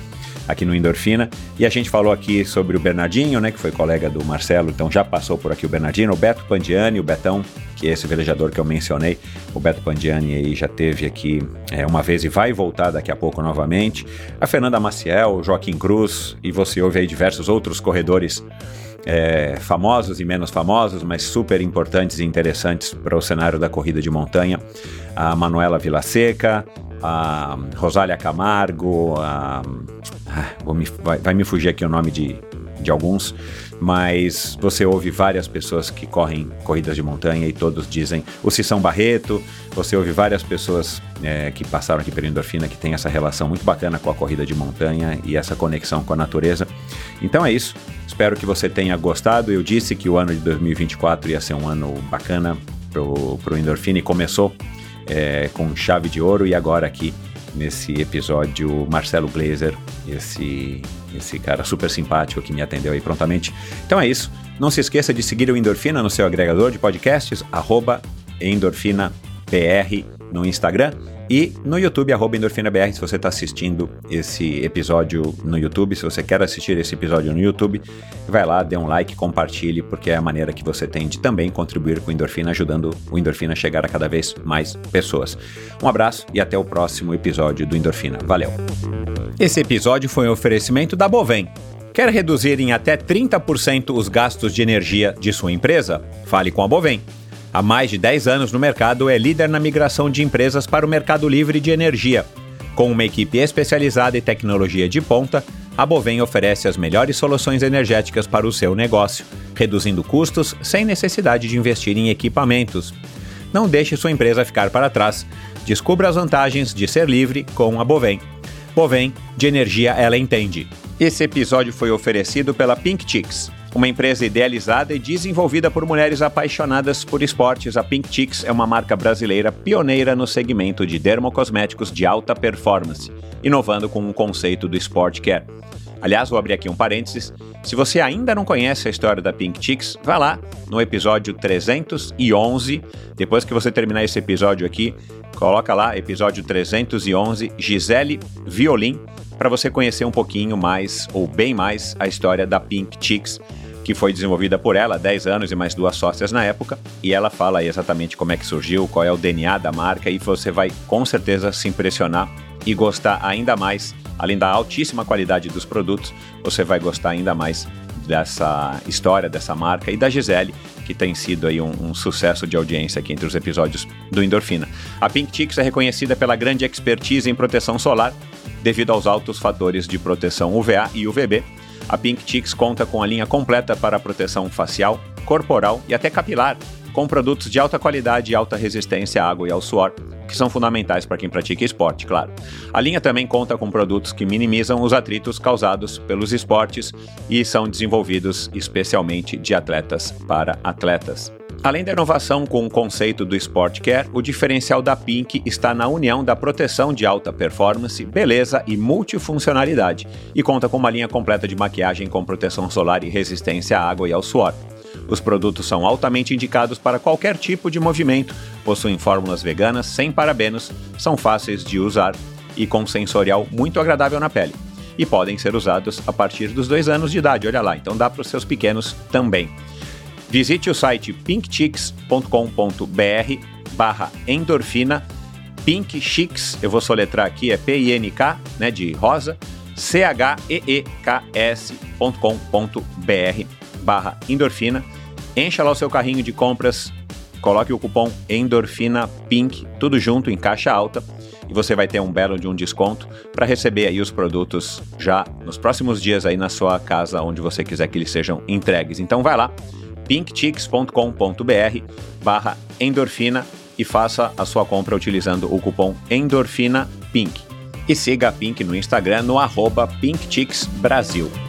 aqui no Endorfina. E a gente falou aqui sobre o Bernardinho, né, que foi colega do Marcelo, então já passou por aqui o Bernardinho, o Beto Pandiani, o Betão, que é esse velejador que eu mencionei. O Beto Pandiani aí já teve aqui é, uma vez e vai voltar daqui a pouco novamente. A Fernanda Maciel, o Joaquim Cruz, e você ouve aí diversos outros corredores é, famosos e menos famosos, mas super importantes e interessantes para o cenário da corrida de montanha. A Manuela Vilaseca, a Rosália Camargo, a, ah, me- vai, vai me fugir aqui o nome de, de alguns, mas você ouve várias pessoas que correm corridas de montanha e todos dizem o Cissão Barreto, você ouve várias pessoas é, que passaram aqui pela endorfina que tem essa relação muito bacana com a corrida de montanha e essa conexão com a natureza. Então é isso. Espero que você tenha gostado. Eu disse que o ano de 2024 ia ser um ano bacana pro, pro Endorfina e começou é, com chave de ouro e agora aqui nesse episódio Marcelo Glazer, esse esse cara super simpático que me atendeu aí prontamente. Então é isso. Não se esqueça de seguir o Endorfina no seu agregador de podcasts, arroba EndorfinaBR no Instagram e no YouTube, arroba EndorfinaBR, se você está assistindo esse episódio no YouTube, se você quer assistir esse episódio no YouTube, vai lá, dê um like, compartilhe, porque é a maneira que você tem de também contribuir com o Endorfina, ajudando o Endorfina a chegar a cada vez mais pessoas. Um abraço e até o próximo episódio do Endorfina. Valeu! Esse episódio foi um oferecimento da Bovem. Quer reduzir em até 30% os gastos de energia de sua empresa? Fale com a Bovem. Há mais de 10 anos no mercado, é líder na migração de empresas para o mercado livre de energia. Com uma equipe especializada e tecnologia de ponta, a Bovem oferece as melhores soluções energéticas para o seu negócio, reduzindo custos sem necessidade de investir em equipamentos. Não deixe sua empresa ficar para trás. Descubra as vantagens de ser livre com a Bovem. Bovem, de energia ela entende. Esse episódio foi oferecido pela Pink Chicks uma empresa idealizada e desenvolvida por mulheres apaixonadas por esportes, a Pink Chicks é uma marca brasileira pioneira no segmento de dermocosméticos de alta performance, inovando com o um conceito do Sport Care. Aliás, vou abrir aqui um parênteses. Se você ainda não conhece a história da Pink Chicks, vá lá no episódio 311. Depois que você terminar esse episódio aqui, coloca lá episódio 311, Gisele Violin, para você conhecer um pouquinho mais, ou bem mais, a história da Pink Chicks que foi desenvolvida por ela há 10 anos e mais duas sócias na época, e ela fala aí exatamente como é que surgiu, qual é o DNA da marca, e você vai com certeza se impressionar e gostar ainda mais, além da altíssima qualidade dos produtos, você vai gostar ainda mais dessa história, dessa marca e da Gisele, que tem sido aí um, um, sucesso de audiência aqui entre os episódios do Endorfina. A Pink Chicks é reconhecida pela grande expertise em proteção solar, devido aos altos fatores de proteção UVA e UVB, a Pink Chicks conta com a linha completa para proteção facial, corporal e até capilar, com produtos de alta qualidade e alta resistência à água e ao suor, que são fundamentais para quem pratica esporte, claro. A linha também conta com produtos que minimizam os atritos causados pelos esportes e são desenvolvidos especialmente de atletas para atletas. Além da inovação com o conceito do Sport Care, o diferencial da Pink está na união da proteção de alta performance, beleza e multifuncionalidade, e conta com uma linha completa de maquiagem com proteção solar e resistência à água e ao suor. Os produtos são altamente indicados para qualquer tipo de movimento, possuem fórmulas veganas sem parabenos, são fáceis de usar e com sensorial muito agradável na pele. E podem ser usados a partir dos dois anos de idade, olha lá, então dá para os seus pequenos também. Visite o site pinkchicks.com.br barra endorfina Pink Chicks, eu vou soletrar aqui, é P-I-N-K, né, de rosa, C-H-E-E-K-S.com.br barra endorfina. Encha lá o seu carrinho de compras, coloque o cupom endorfina pink, tudo junto em caixa alta, e você vai ter um belo de um desconto para receber aí os produtos já nos próximos dias aí na sua casa, onde você quiser que eles sejam entregues. Então vai lá, pinkchicks.com.br barra endorfina e faça a sua compra utilizando o cupom EndorfinaPink. E siga a Pink no Instagram no arroba.